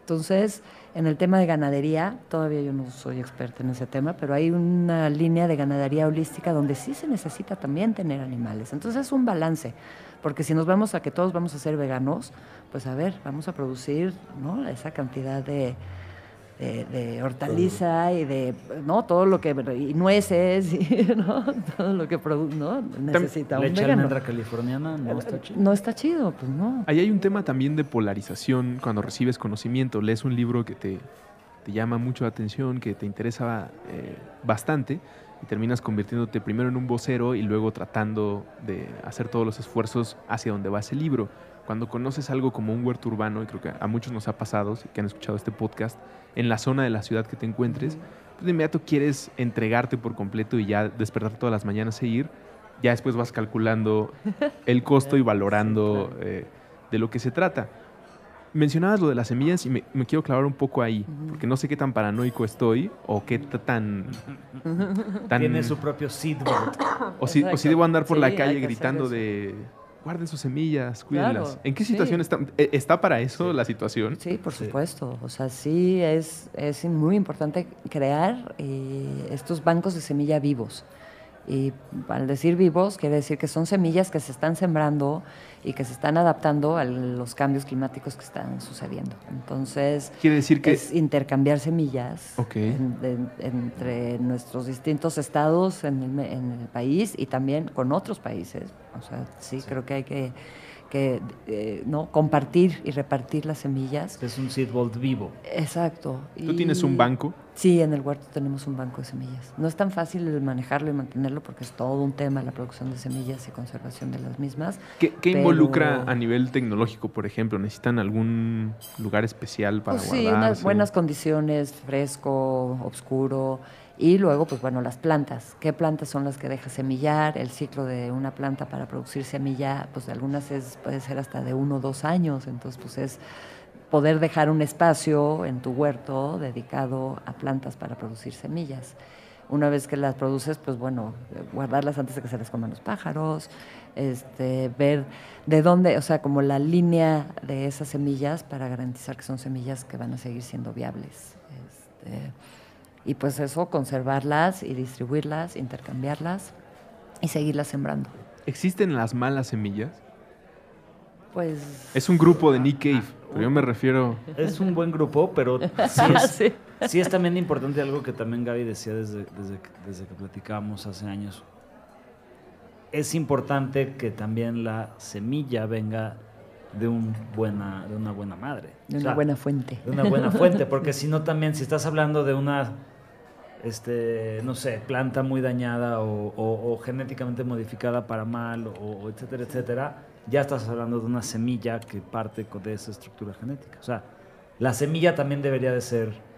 [SPEAKER 4] Entonces, en el tema de ganadería, todavía yo no soy experta en ese tema, pero hay una línea de ganadería holística donde sí se necesita también tener animales. Entonces es un balance, porque si nos vamos a que todos vamos a ser veganos, pues a ver, vamos a producir ¿no? esa cantidad de, de, hortaliza y de no todo lo que y nueces y ¿no? todo lo que produce no necesita
[SPEAKER 3] un vegano. californiana no está chido
[SPEAKER 4] no está chido pues no.
[SPEAKER 1] Ahí hay un tema también de polarización cuando recibes conocimiento. Lees un libro que te, te llama mucho la atención que te interesa eh, bastante y terminas convirtiéndote primero en un vocero y luego tratando de hacer todos los esfuerzos hacia donde va ese libro cuando conoces algo como un huerto urbano, y creo que a muchos nos ha pasado, que han escuchado este podcast, en la zona de la ciudad que te encuentres, pues de inmediato quieres entregarte por completo y ya despertar todas las mañanas e ir. Ya después vas calculando el costo y valorando eh, de lo que se trata. Mencionabas lo de las semillas y me, quiero clavar un poco ahí, porque no sé qué tan paranoico estoy o qué tan...
[SPEAKER 3] tan Tiene su propio seedboard.
[SPEAKER 1] O si, o si debo andar por la calle gritando de guarden sus semillas, cuídenlas. ¿En qué situación está? ¿E-, ¿Está para eso la situación?
[SPEAKER 4] Sí, por supuesto. O sea, sí es, es muy importante crear eh, estos bancos de semilla vivos. Y al decir vivos, quiere decir que son semillas que se están sembrando y que se están adaptando a los cambios climáticos que están sucediendo. Entonces,
[SPEAKER 1] quiere decir que
[SPEAKER 4] es intercambiar semillas entre nuestros distintos estados en el, país y también con otros países. O sea, sí. creo que hay que que eh, no compartir y repartir las semillas.
[SPEAKER 3] Es un seedboard vivo.
[SPEAKER 4] Exacto.
[SPEAKER 1] ¿Tú tienes un banco?
[SPEAKER 4] Sí, en el huerto tenemos un banco de semillas. No es tan fácil manejarlo y mantenerlo porque es todo un tema la producción de semillas y conservación de las mismas.
[SPEAKER 1] ¿Qué, involucra a nivel tecnológico, por ejemplo? ¿Necesitan algún lugar especial para pues Sí, unas
[SPEAKER 4] buenas condiciones, fresco, oscuro. Y luego, pues bueno, las plantas. ¿Qué plantas son las que deja semillar? El ciclo de una planta para producir semilla, pues algunas es, puede ser hasta de uno o dos años. Entonces, pues es poder dejar un espacio en tu huerto dedicado a plantas para producir semillas. Una vez que las produces, pues bueno, guardarlas antes de que se les coman los pájaros, este, ver de dónde, o sea, como la línea de esas semillas para garantizar que son semillas que van a seguir siendo viables. Este, y pues eso, conservarlas y distribuirlas, intercambiarlas y seguirlas sembrando.
[SPEAKER 1] ¿Existen las malas semillas?
[SPEAKER 4] Pues...
[SPEAKER 1] Es un grupo de Nick Cave, pero yo me refiero...
[SPEAKER 3] Es un buen grupo, pero sí es, también importante algo que también Gaby decía desde, desde, que platicábamos hace años. Es importante que también la semilla venga de, un buena, de una buena madre.
[SPEAKER 4] De una buena fuente.
[SPEAKER 3] De una buena fuente, porque si no también, si estás hablando de una este, no sé, planta muy dañada o, genéticamente modificada para mal, o, etcétera, etcétera, ya estás hablando de una semilla que parte de esa estructura genética. O sea, la semilla también debería de ser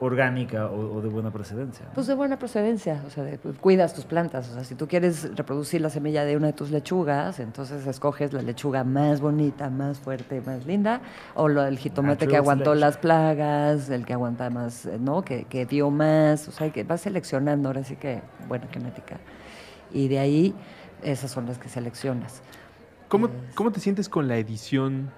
[SPEAKER 3] orgánica o, de buena procedencia.
[SPEAKER 4] Pues de buena procedencia, o sea, pues, cuidas tus plantas, o sea, si tú quieres reproducir la semilla de una de tus lechugas, entonces escoges la lechuga más bonita, más fuerte, más linda, o lo, el jitomate que aguantó las plagas, el que aguanta más, eh, ¿no? Que, que dio más, o sea, que vas seleccionando, ahora sí que buena genética. Y de ahí, esas son las que seleccionas.
[SPEAKER 1] ¿Cómo, ¿Cómo te sientes con la edición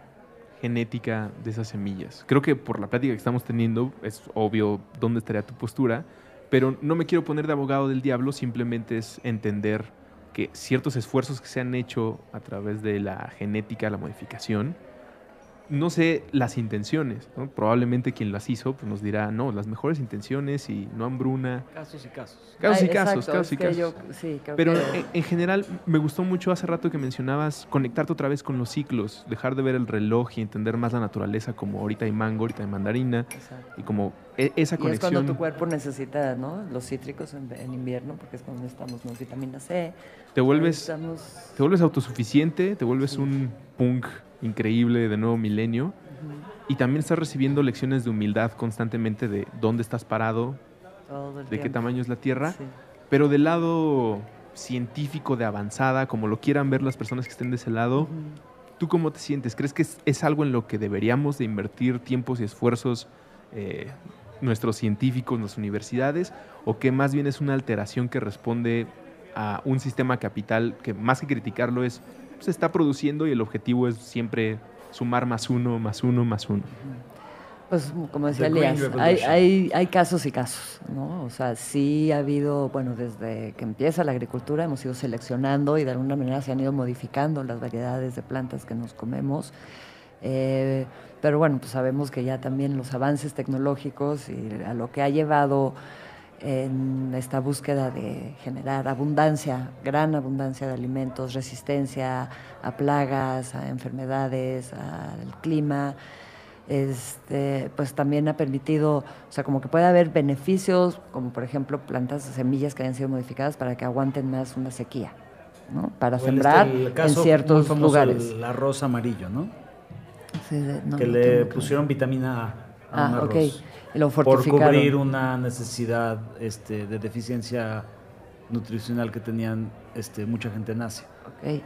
[SPEAKER 1] genética de esas semillas. Creo que por la plática que estamos teniendo es obvio dónde estaría tu postura, pero no me quiero poner de abogado del diablo, simplemente es entender que ciertos esfuerzos que se han hecho a través de la genética, la modificación, no sé las intenciones, probablemente quien las hizo pues nos dirá, no, las mejores intenciones y no hambruna.
[SPEAKER 3] Casos y casos.
[SPEAKER 1] Casos y casos, casos y casos. Pero en, general me gustó mucho hace rato que mencionabas conectarte otra vez con los ciclos, dejar de ver el reloj y entender más la naturaleza como ahorita hay mango, ahorita hay mandarina y como e, esa conexión.
[SPEAKER 4] Y es cuando tu cuerpo necesita ¿no? los cítricos en, invierno porque es cuando necesitamos más vitamina C.
[SPEAKER 1] Te vuelves, te vuelves autosuficiente, te vuelves un punk increíble de nuevo milenio. Y también estás recibiendo lecciones de humildad constantemente de dónde estás parado, de qué tamaño es la Tierra. Pero del lado científico de avanzada, como lo quieran ver las personas que estén de ese lado, ¿Tú cómo te sientes? ¿Crees que es, algo en lo que deberíamos de invertir tiempos y esfuerzos eh, nuestros científicos, nuestras universidades, o que más bien es una alteración que responde a un sistema capital que más que criticarlo es, se está produciendo y el objetivo es siempre sumar más uno, más uno, más uno.
[SPEAKER 4] Pues como decía Elías, hay, hay, casos y casos, ¿no? O sea, sí ha habido, bueno, desde que empieza la agricultura hemos ido seleccionando y de alguna manera se han ido modificando las variedades de plantas que nos comemos. Eh, pero bueno, pues sabemos que ya también los avances tecnológicos y a lo que ha llevado en esta búsqueda de generar abundancia, gran abundancia de alimentos, resistencia a plagas, a enfermedades, al clima, este, pues también ha permitido, o sea, como que puede haber beneficios, como por ejemplo plantas, semillas que hayan sido modificadas para que aguanten más una sequía, ¿no? Para sembrar en ciertos lugares.
[SPEAKER 3] El arroz amarillo, ¿no? Que le pusieron vitamina A a un ah, arroz.
[SPEAKER 4] Lo
[SPEAKER 3] por cubrir una necesidad este, de deficiencia nutricional que tenían este, mucha gente en Asia.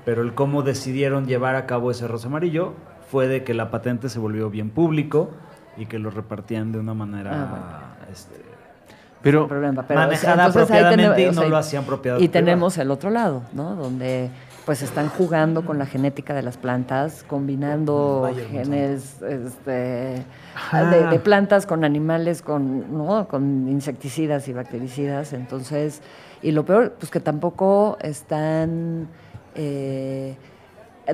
[SPEAKER 3] Pero el cómo decidieron llevar a cabo ese arroz amarillo fue de que la patente se volvió bien público y que lo repartían de una manera ah, este,
[SPEAKER 1] pero,
[SPEAKER 3] manejada apropiadamente y no lo hacían propiedad
[SPEAKER 4] Y tenemos el otro lado, ¿no? Donde pues están jugando con la genética de las plantas, combinando genes este, de, plantas con animales, con, ¿no? con insecticidas y bactericidas. Entonces, y lo peor, pues que tampoco están eh,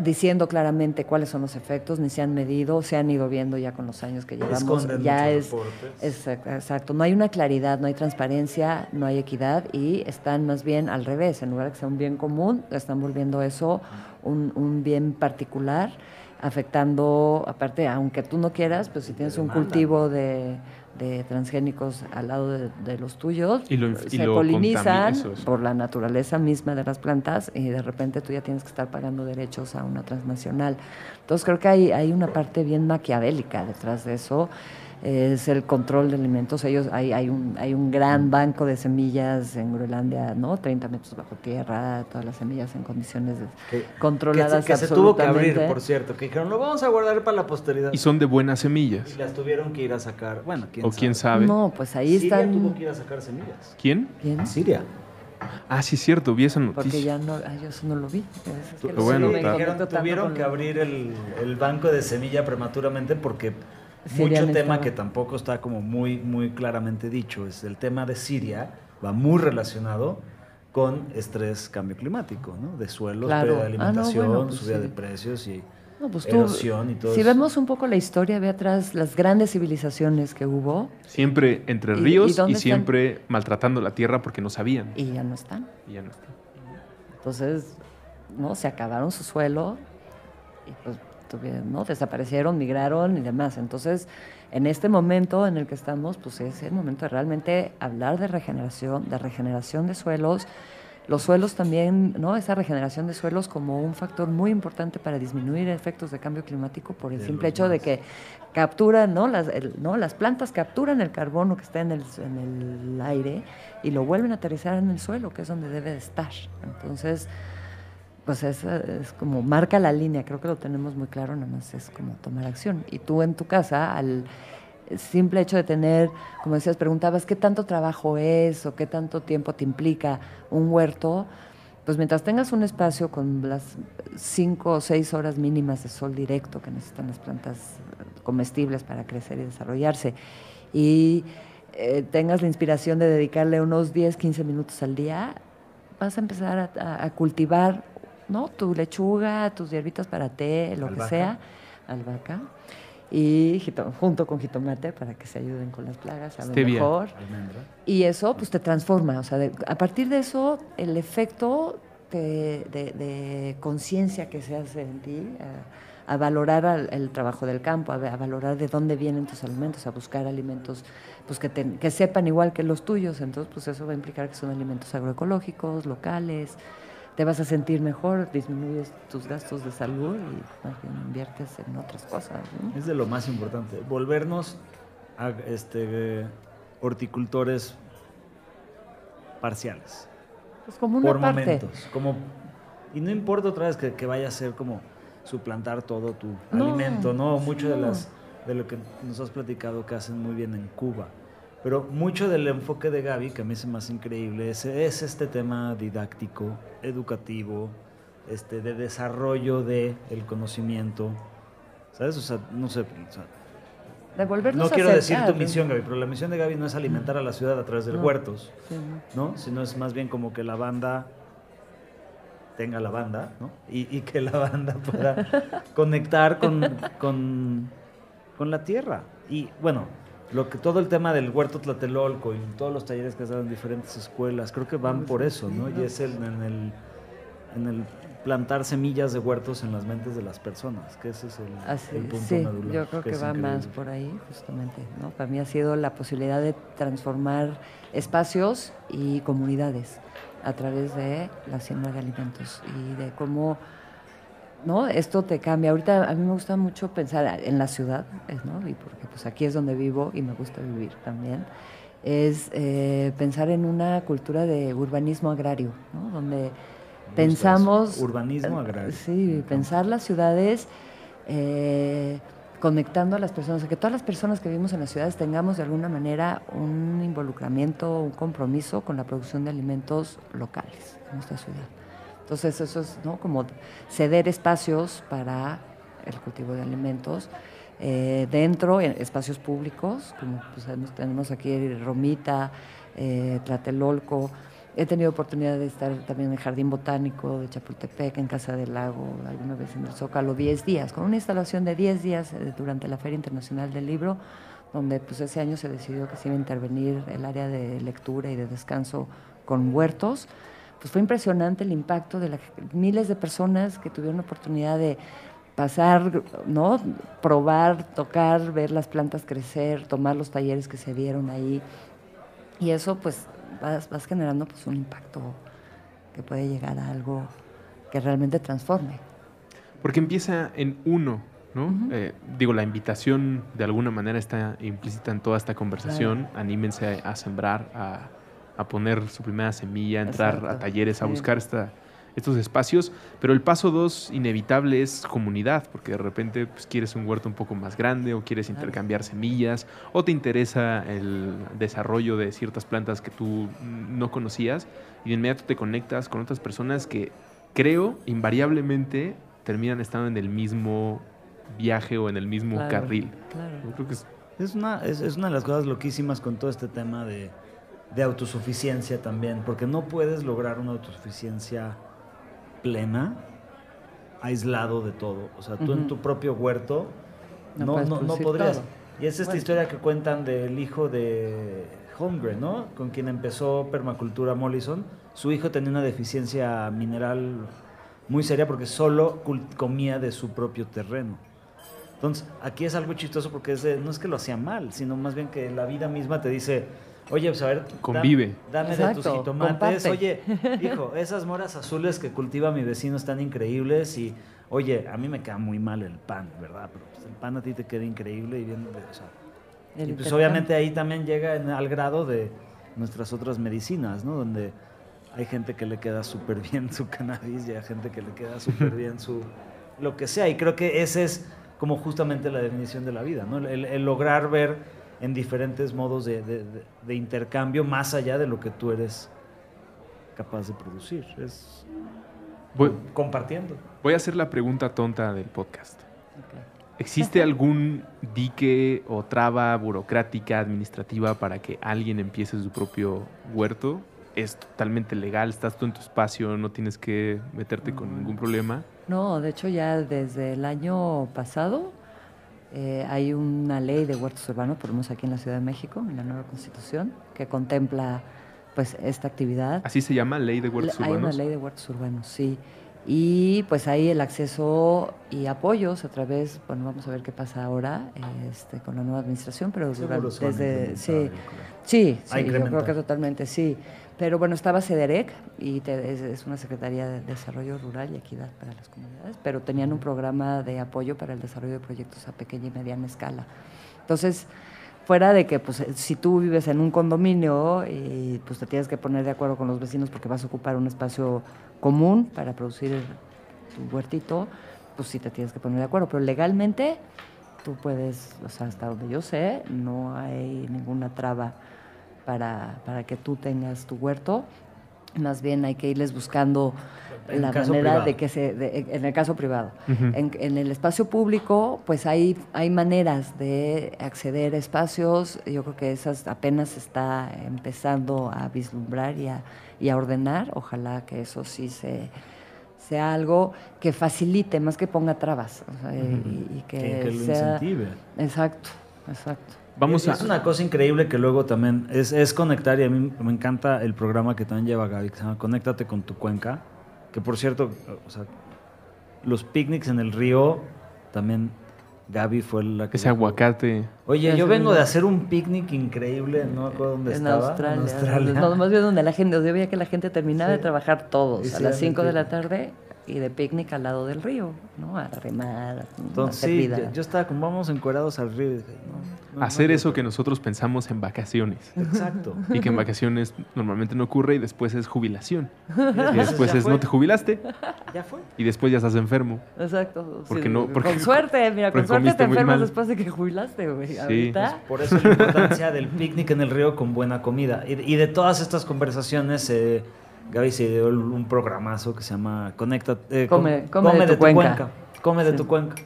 [SPEAKER 4] diciendo claramente cuáles son los efectos, ni se han medido, se han ido viendo ya con los años que llevamos. ya es, exacto, no hay una claridad, no hay transparencia, no hay equidad y están más bien al revés, en lugar de que sea un bien común, están volviendo eso un, un bien particular, afectando, aparte, aunque tú no quieras, pues si tienes un cultivo de de transgénicos al lado de, los tuyos, se polinizan por la naturaleza misma de las plantas y de repente tú ya tienes que estar pagando derechos a una transnacional. Entonces creo que hay, hay una parte bien maquiavélica detrás de eso es el control de alimentos. Ellos hay, hay, un, hay un gran banco de semillas en Groenlandia, ¿no? 30 metros bajo tierra, todas las semillas en condiciones controladas.
[SPEAKER 3] Que, se, tuvo que abrir, por cierto, que dijeron, lo vamos a guardar para la posteridad.
[SPEAKER 1] Y son de buenas semillas.
[SPEAKER 3] Y las tuvieron que ir a sacar. Bueno,
[SPEAKER 1] ¿quién o quién sabe.
[SPEAKER 4] No, pues ahí
[SPEAKER 3] Siria
[SPEAKER 4] están.
[SPEAKER 3] tuvo que ir a sacar semillas.
[SPEAKER 1] ¿Quién?
[SPEAKER 4] ¿Quién?
[SPEAKER 3] Siria.
[SPEAKER 1] Ah, sí, es cierto, vi esa noticia.
[SPEAKER 4] Porque ya no, ay, yo eso no lo vi.
[SPEAKER 1] bueno,
[SPEAKER 3] tuvieron que abrir el, el banco de semilla prematuramente porque mucho tema que tampoco está como muy, muy claramente dicho. Es el tema de Siria, va muy relacionado con estrés cambio climático, ¿no? De suelos, de ah, alimentación, pues subida de precios y pues erosión y todo
[SPEAKER 4] Si vemos un poco la historia, ve atrás las grandes civilizaciones que hubo.
[SPEAKER 1] Siempre entre ríos y, siempre maltratando la tierra porque no sabían.
[SPEAKER 4] Y ya no están.
[SPEAKER 1] Y ya no están.
[SPEAKER 4] Entonces, ¿no? Se acabaron su suelo y pues ¿no? Desaparecieron, migraron y demás. Entonces, en este momento en el que estamos, pues es el momento de realmente hablar de regeneración, de regeneración de suelos. Los suelos también, ¿no? Esa regeneración de suelos como un factor muy importante para disminuir efectos de cambio climático por el simple hecho de que capturan, ¿no? Las, ¿no? Las plantas capturan el carbono que está en el, en el aire y lo vuelven a aterrizar en el suelo, que es donde debe de estar. Entonces, pues es, es, como marca la línea, creo que lo tenemos muy claro, nada más es como tomar acción. Y tú en tu casa, al simple hecho de tener, como decías, preguntabas qué tanto trabajo es o qué tanto tiempo te implica un huerto, pues mientras tengas un espacio con las cinco o seis horas mínimas de sol directo que necesitan las plantas comestibles para crecer y desarrollarse, y eh, tengas la inspiración de dedicarle unos 10, 15 minutos al día, vas a empezar a cultivar ¿no? Tu lechuga, tus hierbitas para té, lo que sea, albahaca. Y junto con jitomate para que se ayuden con las plagas, a lo mejor. Y eso pues te transforma. O sea, a partir de eso, el efecto de, conciencia que se hace en ti, a, valorar el trabajo del campo, a, valorar de dónde vienen tus alimentos, a buscar alimentos pues que, que sepan igual que los tuyos. Entonces, pues eso va a implicar que son alimentos agroecológicos, locales, te vas a sentir mejor, disminuyes tus gastos de salud y inviertes en otras cosas.
[SPEAKER 3] Es de lo más importante, volvernos a este, horticultores parciales.
[SPEAKER 4] Pues como una
[SPEAKER 3] por momentos. Como, y no importa otra vez que, vaya a ser como suplantar todo tu alimento, ¿no? Mucho de las de lo que nos has platicado que hacen muy bien en Cuba. Pero mucho del enfoque de Gaby, que a mí se me hace increíble, es, es este tema didáctico, educativo, este, de desarrollo del el conocimiento. ¿Sabes? O sea, no sé. no quiero decir tu misión, Gaby, pero la misión de Gaby no es alimentar a la ciudad a través de huertos, no. Sino es más bien como que la banda tenga la banda, ¿no? Y, que la banda pueda conectar con, con, con la tierra. Y bueno, lo que todo el tema del huerto tlatelolco y todos los talleres que se dan en diferentes escuelas, creo que van por eso, ¿no? Y es el, en, el, en el plantar semillas de huertos en las mentes de las personas, que ese es el, punto
[SPEAKER 4] sí, Yo creo que, va más por ahí, justamente, ¿no? Para mí ha sido la posibilidad de transformar espacios y comunidades a través de la siembra de alimentos y de cómo ¿no? Esto te cambia. Ahorita a mí me gusta mucho pensar en la ciudad, ¿no? Y porque pues aquí es donde vivo y me gusta vivir también. Es eh, pensar en una cultura de urbanismo agrario, ¿no? Donde pensamos...
[SPEAKER 3] Urbanismo agrario.
[SPEAKER 4] Sí, pensar las ciudades eh, conectando a las personas, que todas las personas que vivimos en las ciudades tengamos de alguna manera un involucramiento, un compromiso con la producción de alimentos locales en nuestra ciudad. Entonces eso es ¿no? como ceder espacios para el cultivo de alimentos. Eh, dentro, en espacios públicos, como pues, tenemos aquí Romita, eh, Tlatelolco. He tenido oportunidad de estar también en el Jardín Botánico de Chapultepec, en Casa del Lago, alguna vez en el Zócalo, 10 días, con una instalación de 10 días eh, durante la Feria Internacional del Libro, donde pues ese año se decidió que se iba a intervenir el área de lectura y de descanso con huertos pues fue impresionante el impacto de las miles de personas que tuvieron la oportunidad de pasar, ¿no? probar, tocar, ver las plantas crecer, tomar los talleres que se dieron ahí. Y eso pues vas, generando pues un impacto que puede llegar a algo que realmente transforme.
[SPEAKER 1] Porque empieza en uno, ¿no? Eh, digo, la invitación de alguna manera está implícita en toda esta conversación. Anímense a sembrar, a, a poner su primera semilla, a entrar a talleres, a buscar esta, estos espacios. Pero el paso dos inevitable es comunidad, porque de repente pues, quieres un huerto un poco más grande o quieres intercambiar semillas o te interesa el desarrollo de ciertas plantas que tú no conocías y de inmediato te conectas con otras personas que creo invariablemente terminan estando en el mismo viaje o en el mismo carril.
[SPEAKER 3] es... una, es una de las cosas loquísimas con todo este tema de de autosuficiencia también, porque no puedes lograr una autosuficiencia plena aislado de todo. O sea, tú en tu propio huerto no, no, podrías. Y es esta historia que cuentan del hijo de Holmgren, ¿no? Con quien empezó permacultura Mollison. Su hijo tenía una deficiencia mineral muy seria porque solo comía de su propio terreno. Entonces, aquí es algo chistoso porque es no es que lo hacía mal, sino más bien que la vida misma te dice, Oye, pues a ver,
[SPEAKER 1] convive.
[SPEAKER 3] Dame, de tus jitomates. Oye, hijo, esas moras azules que cultiva mi vecino están increíbles y, oye, a mí me queda muy mal el pan, ¿verdad? Pero pues, el pan a ti te queda increíble y bien, y pues obviamente ahí también llega al grado de nuestras otras medicinas, ¿no? Donde hay gente que le queda súper bien su cannabis y hay gente que le queda súper bien su lo que sea. Y creo que ese es como justamente la definición de la vida, ¿no? el lograr ver en diferentes modos de, intercambio más allá de lo que tú eres capaz de producir. Es compartiendo.
[SPEAKER 1] Voy a hacer la pregunta tonta del podcast. ¿Existe algún dique o traba burocrática, administrativa para que alguien empiece su propio huerto? Es totalmente legal, estás tú en tu espacio, no tienes que meterte con ningún problema.
[SPEAKER 4] No, de hecho ya desde el año pasado eh, hay una ley de huertos urbanos, por lo menos aquí en la Ciudad de México, en la nueva constitución, que contempla pues esta actividad.
[SPEAKER 1] ¿Así se llama ley de huertos urbanos?
[SPEAKER 4] Hay una ley de huertos urbanos, sí. Y pues hay el acceso y apoyos a través, bueno, vamos a ver qué pasa ahora este, con la nueva administración, pero desde... Sí, sí, sí yo creo que totalmente sí. Pero bueno, estaba CEDEREC y es, una Secretaría de Desarrollo Rural y Equidad para las Comunidades, pero tenían un programa de apoyo para el desarrollo de proyectos a pequeña y mediana escala. Entonces, fuera de que pues si tú vives en un condominio y pues te tienes que poner de acuerdo con los vecinos porque vas a ocupar un espacio común para producir tu huertito, pues sí te tienes que poner de acuerdo, pero legalmente tú puedes, o sea, hasta donde yo sé, no hay ninguna traba para, para que tú tengas tu huerto. Más bien hay que irles buscando
[SPEAKER 3] En
[SPEAKER 4] la manera
[SPEAKER 3] privado.
[SPEAKER 4] de que se, de- en el caso privado. en, en el espacio público, pues hay, hay maneras de acceder a espacios. Yo creo que esas apenas se está empezando a vislumbrar y a, y a ordenar. Ojalá que eso sí se sea algo que facilite, más que ponga trabas. o sea, y, y que,
[SPEAKER 3] Que, que lo
[SPEAKER 4] sea-
[SPEAKER 3] incentive.
[SPEAKER 4] Exacto, exacto.
[SPEAKER 1] Vamos
[SPEAKER 3] Y
[SPEAKER 1] a...
[SPEAKER 3] Es una cosa increíble que luego también es, es conectar y a mí me encanta el programa que también lleva Gaby, que se llama Conéctate con tu cuenca, que por cierto, o sea, los picnics en el río, también Gaby fue la que...
[SPEAKER 1] Ese aguacate.
[SPEAKER 3] Oye, yo vengo de hacer un picnic increíble, no me acuerdo dónde
[SPEAKER 4] en
[SPEAKER 3] estaba.
[SPEAKER 4] Australia.
[SPEAKER 3] En Australia.
[SPEAKER 4] No, más bien donde la gente, yo veía que la gente terminaba
[SPEAKER 3] Sí.
[SPEAKER 4] de trabajar todos
[SPEAKER 3] Y
[SPEAKER 4] a las
[SPEAKER 3] hacen
[SPEAKER 4] 5 de la tarde y de picnic al lado del río, ¿no? A remar, a
[SPEAKER 3] Entonces, sí, yo, yo estaba como, vamos encuerados al río. no, no,
[SPEAKER 1] Hacer
[SPEAKER 3] no,
[SPEAKER 1] eso que nosotros pensamos en vacaciones.
[SPEAKER 3] Exacto.
[SPEAKER 1] Y que en vacaciones normalmente no ocurre y después es jubilación. Y después es
[SPEAKER 3] fue,
[SPEAKER 1] no te jubilaste
[SPEAKER 3] Ya fue.
[SPEAKER 1] y después ya estás enfermo.
[SPEAKER 4] Exacto.
[SPEAKER 1] Porque
[SPEAKER 4] sí,
[SPEAKER 1] no- porque-
[SPEAKER 4] con suerte, mira,
[SPEAKER 1] porque
[SPEAKER 4] con suerte te enfermas después de que jubilaste, güey. Ahorita.
[SPEAKER 3] Por eso la importancia del picnic en el río con buena comida. Y, y de todas estas conversaciones, eh, Gaby se dio un programazo que se llama Conecta. eh,
[SPEAKER 4] Come-
[SPEAKER 3] com-
[SPEAKER 4] come de tu cuenca.
[SPEAKER 3] Come de tu cuenca.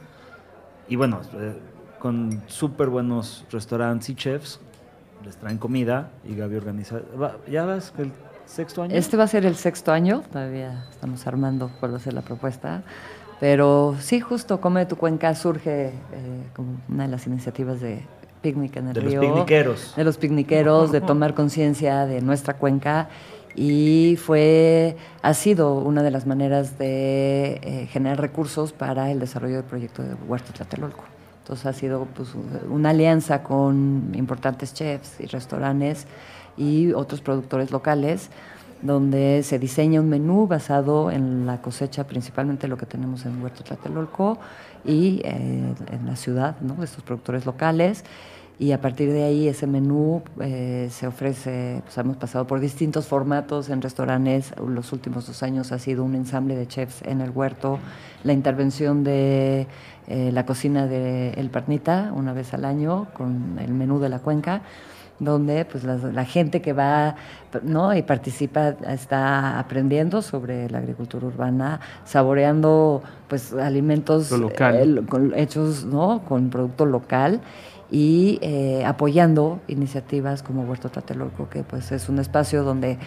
[SPEAKER 3] Y bueno, eh, con súper buenos restaurantes y chefs, les traen comida y Gaby organiza. ¿Ya ves que el sexto año?
[SPEAKER 4] Este va a ser el sexto año, todavía estamos armando cuál va a ser la propuesta. Pero sí, justo Come de tu Cuenca surge eh, como una de las iniciativas de picnic en el
[SPEAKER 3] de los
[SPEAKER 4] río.
[SPEAKER 3] picniqueros.
[SPEAKER 4] de los picniqueros, de tomar conciencia de nuestra cuenca y fue ha sido una de las maneras de eh, generar recursos para el desarrollo del proyecto de Huerto Tlatelolco. Entonces ha sido pues, una alianza con importantes chefs y restaurantes y otros productores locales donde se diseña un menú basado en la cosecha, principalmente lo que tenemos en Huerto Tlatelolco y eh, en la ciudad, ¿no? estos productores locales. Y a partir de ahí ese menú eh, se ofrece, pues hemos pasado por distintos formatos en restaurantes. Los últimos dos años ha sido un ensamble de chefs en el huerto, la intervención de eh, la cocina de El Parnita una vez al año con el menú de la cuenca donde pues la, la gente que va ¿no? y participa está aprendiendo sobre la agricultura urbana, saboreando pues alimentos eh, hechos ¿no? con producto local y eh, apoyando iniciativas como Huerto Tlatelolco, que pues es un espacio donde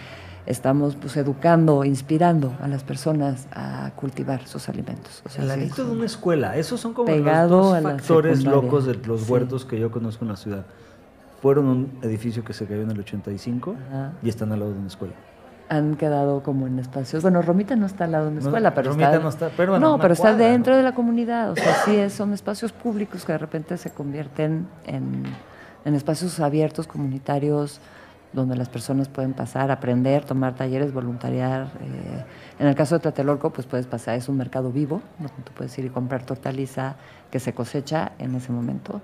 [SPEAKER 4] estamos pues educando, inspirando a las personas a cultivar sus alimentos. O sea, sí,
[SPEAKER 3] ladito de
[SPEAKER 4] un-
[SPEAKER 3] una escuela. Esos son como los dos factores locos de los
[SPEAKER 4] Sí.
[SPEAKER 3] huertos que yo conozco en la ciudad. Fueron un edificio que se cayó en el 85
[SPEAKER 4] Ajá.
[SPEAKER 3] y están al lado de una escuela.
[SPEAKER 4] Han quedado como en espacios. Bueno, Romita no está al lado de
[SPEAKER 3] No,
[SPEAKER 4] escuela, pero
[SPEAKER 3] Romita
[SPEAKER 4] está.
[SPEAKER 3] no está- pero bueno,
[SPEAKER 4] no, pero está dentro
[SPEAKER 3] ¿no?
[SPEAKER 4] de la comunidad. O sea, sí, es- son espacios públicos que de repente se convierten en, en espacios abiertos, comunitarios, donde las personas pueden pasar, aprender, tomar talleres, voluntariar. eh, en el caso de Tlatelolco, pues puedes pasar, es un mercado vivo, donde tú puedes ir y comprar tu hortaliza que se cosecha en ese momento.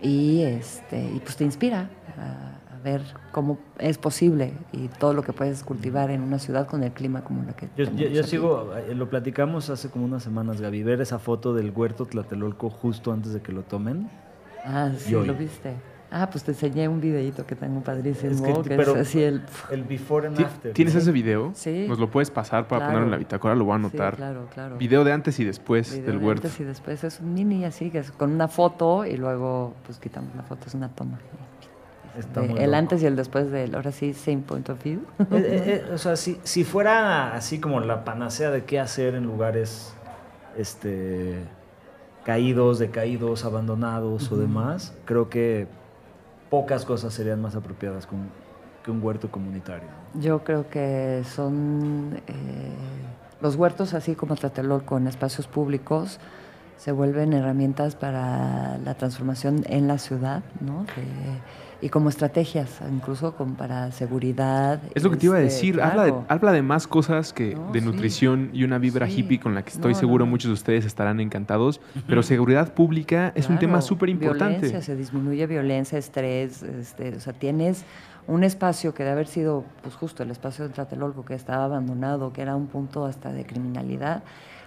[SPEAKER 4] Y, este, y pues te inspira a ver cómo es posible y todo lo que puedes cultivar en una ciudad con el clima como la que
[SPEAKER 3] Yo, yo- yo sigo, eh, lo platicamos hace como unas semanas, Gaby, ver esa foto del huerto Tlatelolco justo antes de que lo tomen.
[SPEAKER 4] Ah, sí, lo viste. Ah, pues te enseñé un videito que tengo padrísimo,
[SPEAKER 3] Es
[SPEAKER 4] que,
[SPEAKER 3] que- pero-
[SPEAKER 4] es así el...
[SPEAKER 3] El before and after.
[SPEAKER 1] ¿Tienes
[SPEAKER 3] ¿no?
[SPEAKER 1] ese video?
[SPEAKER 4] Sí.
[SPEAKER 1] Nos lo puedes pasar para
[SPEAKER 4] Claro.
[SPEAKER 1] ponerlo en la bitácora, lo voy a
[SPEAKER 4] Sí,
[SPEAKER 1] anotar.
[SPEAKER 4] claro, claro.
[SPEAKER 1] Video de antes y después
[SPEAKER 4] Video
[SPEAKER 1] del
[SPEAKER 4] de
[SPEAKER 1] huerto.
[SPEAKER 4] Antes y después es un mini así, que es con una foto y luego pues quitamos la foto, es una toma.
[SPEAKER 3] Está
[SPEAKER 4] De-
[SPEAKER 3] muy
[SPEAKER 4] el
[SPEAKER 3] loco.
[SPEAKER 4] antes y el después del, ahora sí, same point of view.
[SPEAKER 3] Eh, eh, eh, o sea, si, si fuera así como la panacea de qué hacer en lugares este, caídos, decaídos, abandonados o demás, creo que pocas cosas serían más apropiadas con- que un huerto comunitario.
[SPEAKER 4] Yo creo que son eh, los huertos, así como Tlatelolco en espacios públicos, se vuelven herramientas para la transformación en la ciudad, ¿no? De- y como estrategias, incluso como para seguridad.
[SPEAKER 1] Es lo que te iba a
[SPEAKER 4] este,
[SPEAKER 1] decir. Habla, de,
[SPEAKER 4] claro.
[SPEAKER 1] habla de más cosas que
[SPEAKER 4] No,
[SPEAKER 1] de
[SPEAKER 4] sí.
[SPEAKER 1] nutrición y una vibra
[SPEAKER 4] Sí.
[SPEAKER 1] hippie con la que estoy
[SPEAKER 4] No,
[SPEAKER 1] seguro
[SPEAKER 4] no.
[SPEAKER 1] muchos de ustedes estarán encantados. Pero seguridad pública es un tema
[SPEAKER 4] Claro,
[SPEAKER 1] súper importante.
[SPEAKER 4] Violencia, se disminuye violencia, estrés, este, o sea, tienes un espacio que de haber sido, pues justo el espacio de Tlatelolco, que estaba abandonado, que era un punto hasta de criminalidad,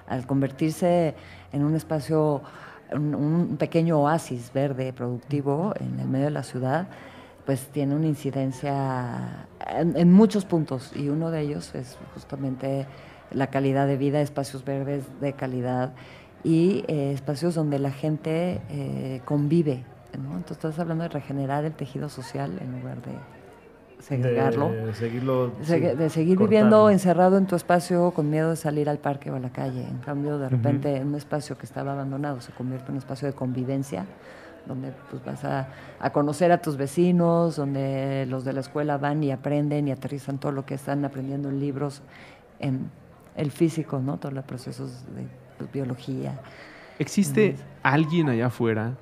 [SPEAKER 4] al convertirse en un espacio, un, pequeño oasis verde productivo en el medio de la ciudad, pues tiene una incidencia en, muchos puntos y uno de ellos es justamente la calidad de vida, espacios verdes de calidad y eh, espacios donde la gente eh, convive. ¿no? Entonces estás hablando de regenerar el tejido social en lugar de segregarlo.
[SPEAKER 3] De, seguirlo,
[SPEAKER 4] de seguir viviendo encerrado en tu espacio con miedo de salir al parque o a la calle. En cambio, de repente, en un espacio que estaba abandonado se convierte en un espacio de convivencia donde pues vas a, a, conocer a tus vecinos, donde los de la escuela van y aprenden y aterrizan todo lo que están aprendiendo en libros, en el físico, ¿no? Todos los procesos de pues, biología.
[SPEAKER 1] ¿Existe alguien allá afuera?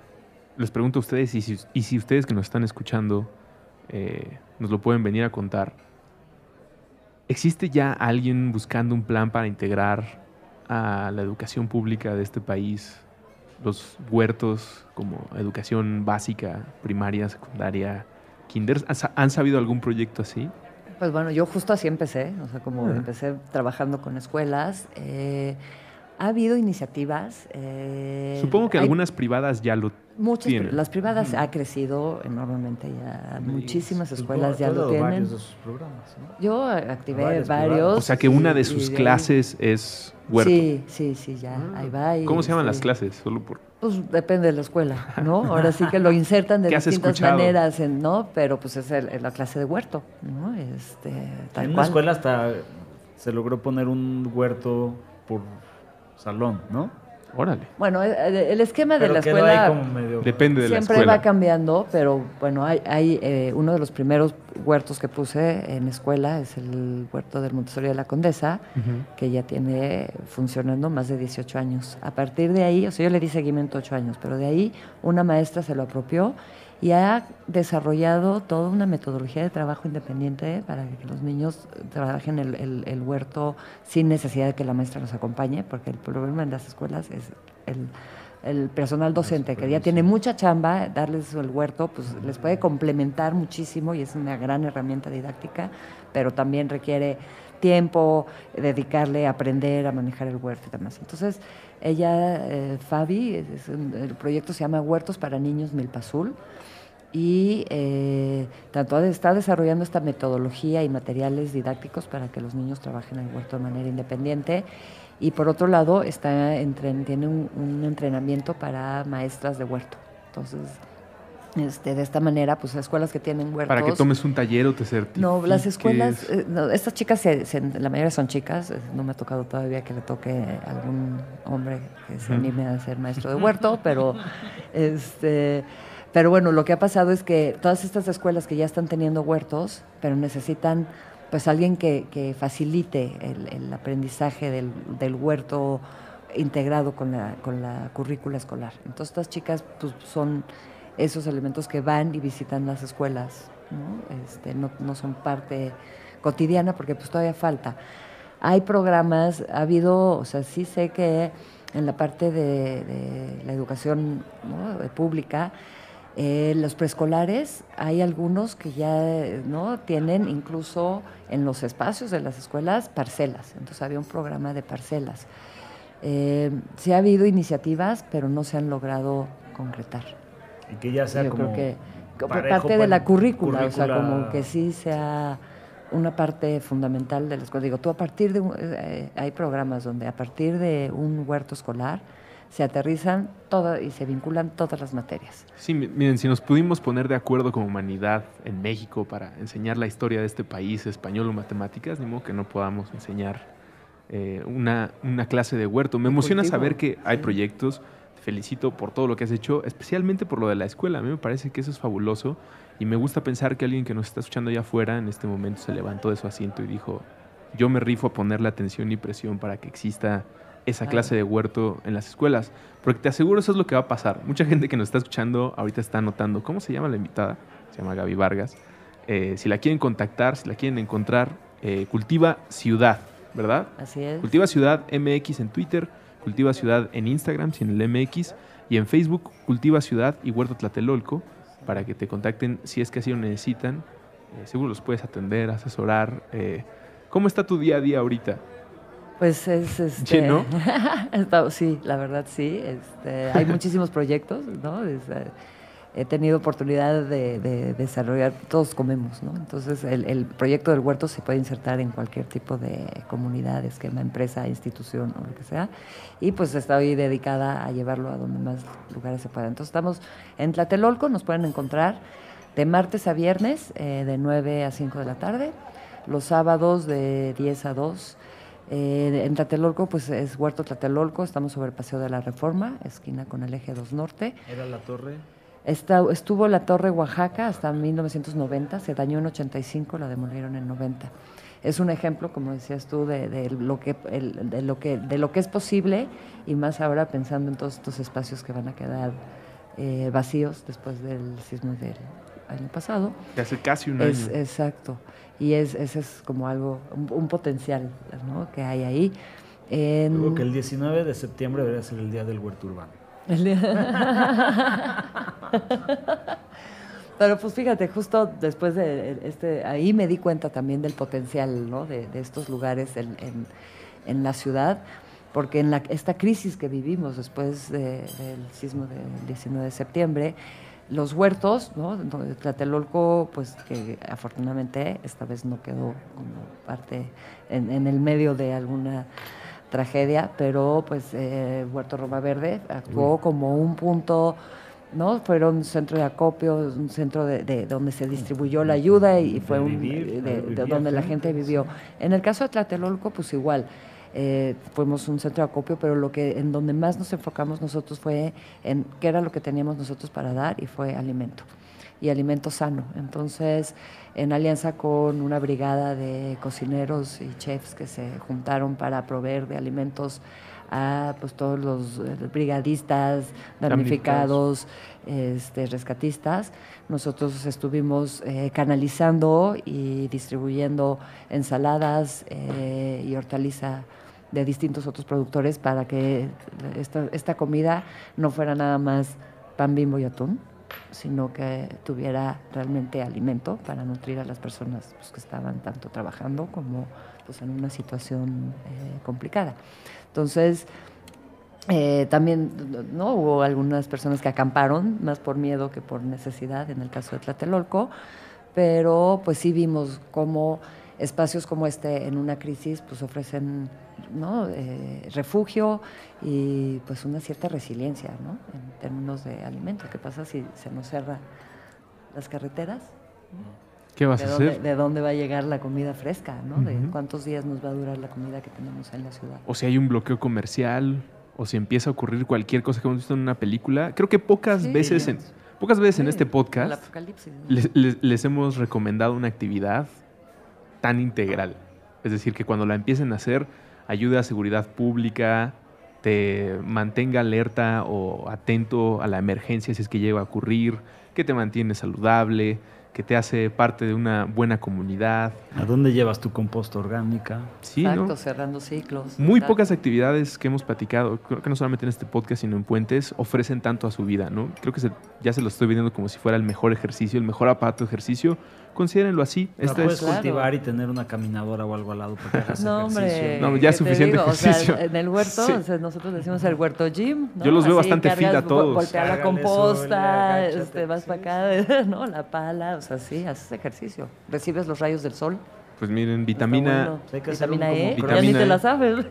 [SPEAKER 1] Les pregunto a ustedes y si, y si ustedes que nos están escuchando eh, nos lo pueden venir a contar. ¿Existe ya alguien buscando un plan para integrar a la educación pública de este país los huertos como educación básica, primaria, secundaria, kinder? ¿Han sabido algún proyecto así?
[SPEAKER 4] Pues bueno, yo justo así empecé, o sea, como ah. empecé trabajando con escuelas. Eh, ha habido iniciativas.
[SPEAKER 1] Eh, Supongo que algunas privadas ya lo
[SPEAKER 4] muchas, tienen. Las privadas ha crecido enormemente ya. Muchísimas escuelas ya lo tienen. Yo activé varios.
[SPEAKER 1] O sea que una de sus clases es huerto.
[SPEAKER 4] Sí, sí, sí, ya. Ah. Ahí va.
[SPEAKER 1] ¿Cómo se llaman las clases? Solo por...
[SPEAKER 4] Pues depende de la escuela, ¿no? Ahora sí que lo insertan de distintas maneras, ¿no? Pero pues es la clase de huerto, ¿no? Este,
[SPEAKER 3] en una escuela hasta se logró poner un huerto por salón, ¿no?
[SPEAKER 1] Órale.
[SPEAKER 4] Bueno, eh, eh, el esquema de la escuela
[SPEAKER 1] depende de
[SPEAKER 4] la escuela. Siempre va cambiando, pero bueno, hay, hay eh, uno de los primeros huertos que puse en escuela es el huerto del Montessori de la Condesa, que ya tiene funcionando más de 18 años. A partir de ahí, o sea, yo le di seguimiento 8 años, pero de ahí una maestra se lo apropió y ha desarrollado toda una metodología de trabajo independiente para que los niños trabajen el, el, huerto sin necesidad de que la maestra los acompañe, porque el problema en las escuelas es el, el personal docente, que ya tiene mucha chamba, darles el huerto, pues les puede complementar muchísimo y es una gran herramienta didáctica, pero también requiere tiempo, dedicarle a aprender a manejar el huerto y demás. Entonces, ella, eh, Fabi, el proyecto se llama Huertos para Niños Milpazul y eh, tanto está desarrollando esta metodología y materiales didácticos para que los niños trabajen en el huerto de manera independiente y por otro lado está tiene un, entrenamiento para maestras de huerto. Entonces, este, de esta manera, pues escuelas que tienen huertos...
[SPEAKER 1] Para que tomes un taller o te certifiques.
[SPEAKER 4] No, las escuelas, eh, estas chicas, la mayoría son chicas, eh, no me ha tocado todavía que le toque algún hombre que se anime a ser maestro de huerto, pero este pero bueno, lo que ha pasado es que todas estas escuelas que ya están teniendo huertos, pero necesitan pues alguien que, facilite el, aprendizaje del, huerto integrado con la, con la currícula escolar. Entonces estas chicas pues, son esos elementos que van y visitan las escuelas, ¿no? Este, no, son parte cotidiana porque pues todavía falta. Hay programas, ha habido, o sea, sí sé que en la parte de, la educación pública, eh, los preescolares, hay algunos que ya no tienen incluso en los espacios de las escuelas parcelas. Entonces había un programa de parcelas. Eh, sí ha habido iniciativas, pero no se han logrado concretar.
[SPEAKER 3] Y que ya sea como
[SPEAKER 4] que parte de la currícula, o sea, como que sí sea una parte fundamental de la escuela. Digo, tú a partir de eh, hay programas donde a partir de un huerto escolar se aterrizan todo, y se vinculan todas las materias.
[SPEAKER 1] Sí, miren, si nos pudimos poner de acuerdo como humanidad en México para enseñar la historia de este país, español o matemáticas, ni modo que no podamos enseñar eh, una, una, clase de huerto. Me emociona saber que hay proyectos. Te felicito por todo lo que has hecho, especialmente por lo de la escuela. A mí me parece que eso es fabuloso y me gusta pensar que alguien que nos está escuchando allá afuera en este momento se levantó de su asiento y dijo, yo me rifo a ponerle atención y presión para que exista esa clase de huerto en las escuelas. Porque te aseguro eso es lo que va a pasar. Mucha gente que nos está escuchando ahorita está notando. ¿Cómo se llama la invitada? Se llama Gaby Vargas. Eh, si la quieren contactar, si la quieren encontrar, eh, Cultiva Ciudad, ¿verdad?
[SPEAKER 4] Así es.
[SPEAKER 1] Cultiva Ciudad MX en Twitter, Cultiva Ciudad en Instagram, sin el MX, y en Facebook, Cultiva Ciudad y Huerto Tlatelolco, para que te contacten si es que así lo necesitan. Eh, seguro los puedes atender, asesorar. ¿Cómo está tu día a día ahorita?
[SPEAKER 4] Pues es... Este,
[SPEAKER 1] ¿Sí, no?
[SPEAKER 4] sí, la verdad sí. Este, hay muchísimos proyectos, ¿no? Eh, he tenido oportunidad de, desarrollar, todos comemos, ¿no? Entonces el, el, proyecto del huerto se puede insertar en cualquier tipo de comunidad, esquema, empresa, institución o lo que sea. Y pues estoy dedicada a llevarlo a donde más lugares se pueda. Entonces estamos en Tlatelolco, nos pueden encontrar de martes a viernes, eh, de 9 a 5 de la tarde, los sábados de 10 a 2. Eh, en Tlatelolco, pues es Huerto Tlatelolco, estamos sobre el Paseo de la Reforma, esquina con el eje 2 Norte.
[SPEAKER 3] ¿Era la torre?
[SPEAKER 4] estuvo la Torre Oaxaca hasta 1990, se dañó en 85, la demolieron en 90. Es un ejemplo, como decías tú, de, lo que, de, lo que, de lo que es posible y más ahora pensando en todos estos espacios que van a quedar eh, vacíos después del sismo del año pasado.
[SPEAKER 1] De hace casi un
[SPEAKER 4] es,
[SPEAKER 1] año.
[SPEAKER 4] Exacto. Y es, ese es como algo, un, potencial ¿no? que hay ahí.
[SPEAKER 3] En... que el 19 de septiembre debería ser el día del huerto urbano.
[SPEAKER 4] Pero pues fíjate, justo después de este, ahí me di cuenta también del potencial ¿no? de, estos lugares en, en, la ciudad, porque en la, esta crisis que vivimos después del sismo del 19 de septiembre, los huertos, ¿no? Tlatelolco, pues que afortunadamente esta vez no quedó como parte en, en el medio de alguna tragedia, pero pues eh, Huerto Roma Verde actuó como un punto, ¿no? Fueron un centro de acopio, un centro de, donde se distribuyó la ayuda y fue un, de, donde la gente vivió. En el caso de Tlatelolco, pues igual. Eh, fuimos un centro de acopio, pero lo que en donde más nos enfocamos nosotros fue en qué era lo que teníamos nosotros para dar y fue alimento y alimento sano. Entonces, en alianza con una brigada de cocineros y chefs que se juntaron para proveer de alimentos a pues todos los eh, brigadistas, damnificados, este, rescatistas. Nosotros estuvimos eh, canalizando y distribuyendo ensaladas eh, y hortaliza de distintos otros productores para que esta, esta comida no fuera nada más pan bimbo y atún, sino que tuviera realmente alimento para nutrir a las personas pues, que estaban tanto trabajando como pues, en una situación eh, complicada. Entonces, eh, también ¿no? hubo algunas personas que acamparon, más por miedo que por necesidad, en el caso de Tlatelolco, pero pues sí vimos cómo espacios como este en una crisis pues ofrecen ¿no? Eh, refugio y pues una cierta resiliencia ¿no? en términos de alimentos. ¿Qué pasa si se nos cierran las carreteras?
[SPEAKER 1] ¿Qué vas
[SPEAKER 4] a
[SPEAKER 1] hacer?
[SPEAKER 4] ¿De dónde va a llegar la comida fresca? ¿no? ¿De cuántos días nos va a durar la comida que tenemos en la ciudad?
[SPEAKER 1] O si hay un bloqueo comercial, o si empieza a ocurrir cualquier cosa que hemos visto en una película. Creo que pocas veces en, pocas veces en este podcast les, hemos recomendado una actividad tan integral. Es decir, que cuando la empiecen a hacer, ayude a seguridad pública, te mantenga alerta o atento a la emergencia si es que llega a ocurrir, que te mantiene saludable, que te hace parte de una buena comunidad.
[SPEAKER 3] ¿A dónde llevas tu composta orgánica?
[SPEAKER 4] Sí, Exacto, cerrando ciclos.
[SPEAKER 1] Muy pocas actividades que hemos platicado, creo que no solamente en este podcast, sino en Puentes, ofrecen tanto a su vida, ¿no? Creo que ya se lo estoy viendo como si fuera el mejor ejercicio, el mejor aparato de ejercicio, considérenlo así.
[SPEAKER 3] No puedes cultivar y tener una caminadora o algo al lado porque hagas
[SPEAKER 4] no,
[SPEAKER 3] Hombre,
[SPEAKER 1] no, ya es suficiente ejercicio.
[SPEAKER 4] en el huerto, nosotros decimos el huerto gym.
[SPEAKER 1] Yo los veo bastante fit a todos.
[SPEAKER 4] Golpear la composta, este, vas para acá, ¿no? La pala, o sea, sí, haces ejercicio. Recibes los rayos del sol.
[SPEAKER 1] Pues miren, vitamina,
[SPEAKER 4] vitamina E, ya ni te la sabes.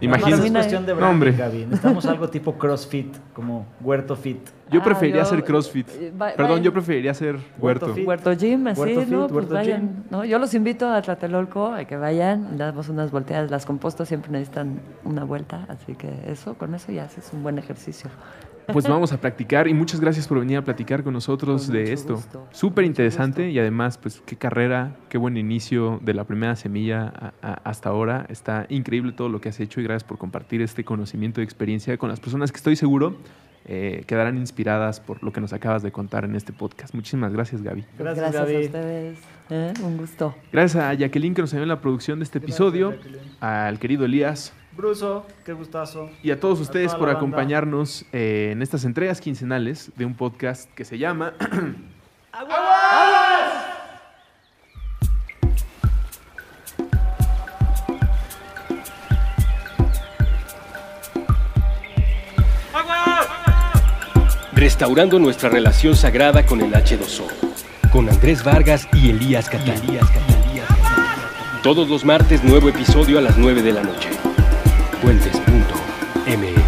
[SPEAKER 1] Imagínate.
[SPEAKER 3] es cuestión de branding, no, Gaby. Necesitamos algo tipo CrossFit, como huerto fit.
[SPEAKER 1] Yo preferiría hacer CrossFit. Eh, Perdón, yo preferiría hacer huerto.
[SPEAKER 4] Huerto, gym, así, ¿no? pues vayan, ¿no? Yo los invito a Tlatelolco a que vayan, damos unas volteadas. Las compostas siempre necesitan una vuelta, así que eso, con eso ya haces un buen ejercicio
[SPEAKER 1] pues vamos a practicar y muchas gracias por venir a platicar con nosotros de esto. Súper interesante y además, pues qué carrera, qué buen inicio de la primera semilla hasta ahora. Está increíble todo lo que has hecho y gracias por compartir este conocimiento y experiencia con las personas que estoy seguro eh, quedarán inspiradas por lo que nos acabas de contar en este podcast. Muchísimas gracias, Gaby.
[SPEAKER 4] Gracias, a ustedes. ¿eh? un gusto.
[SPEAKER 1] Gracias a Jacqueline que nos ayudó en la producción de este episodio, al querido Elías
[SPEAKER 3] Bruso, qué gustazo.
[SPEAKER 1] Y a todos ustedes por acompañarnos eh, en estas entregas quincenales de un podcast que se llama... ¡Aguas! ¡Aguas!
[SPEAKER 2] Restaurando nuestra relación sagrada con el H2O, con Andrés Vargas y Elías Catalías. Todos los martes, nuevo episodio a las 9 de la noche. Puentes.mx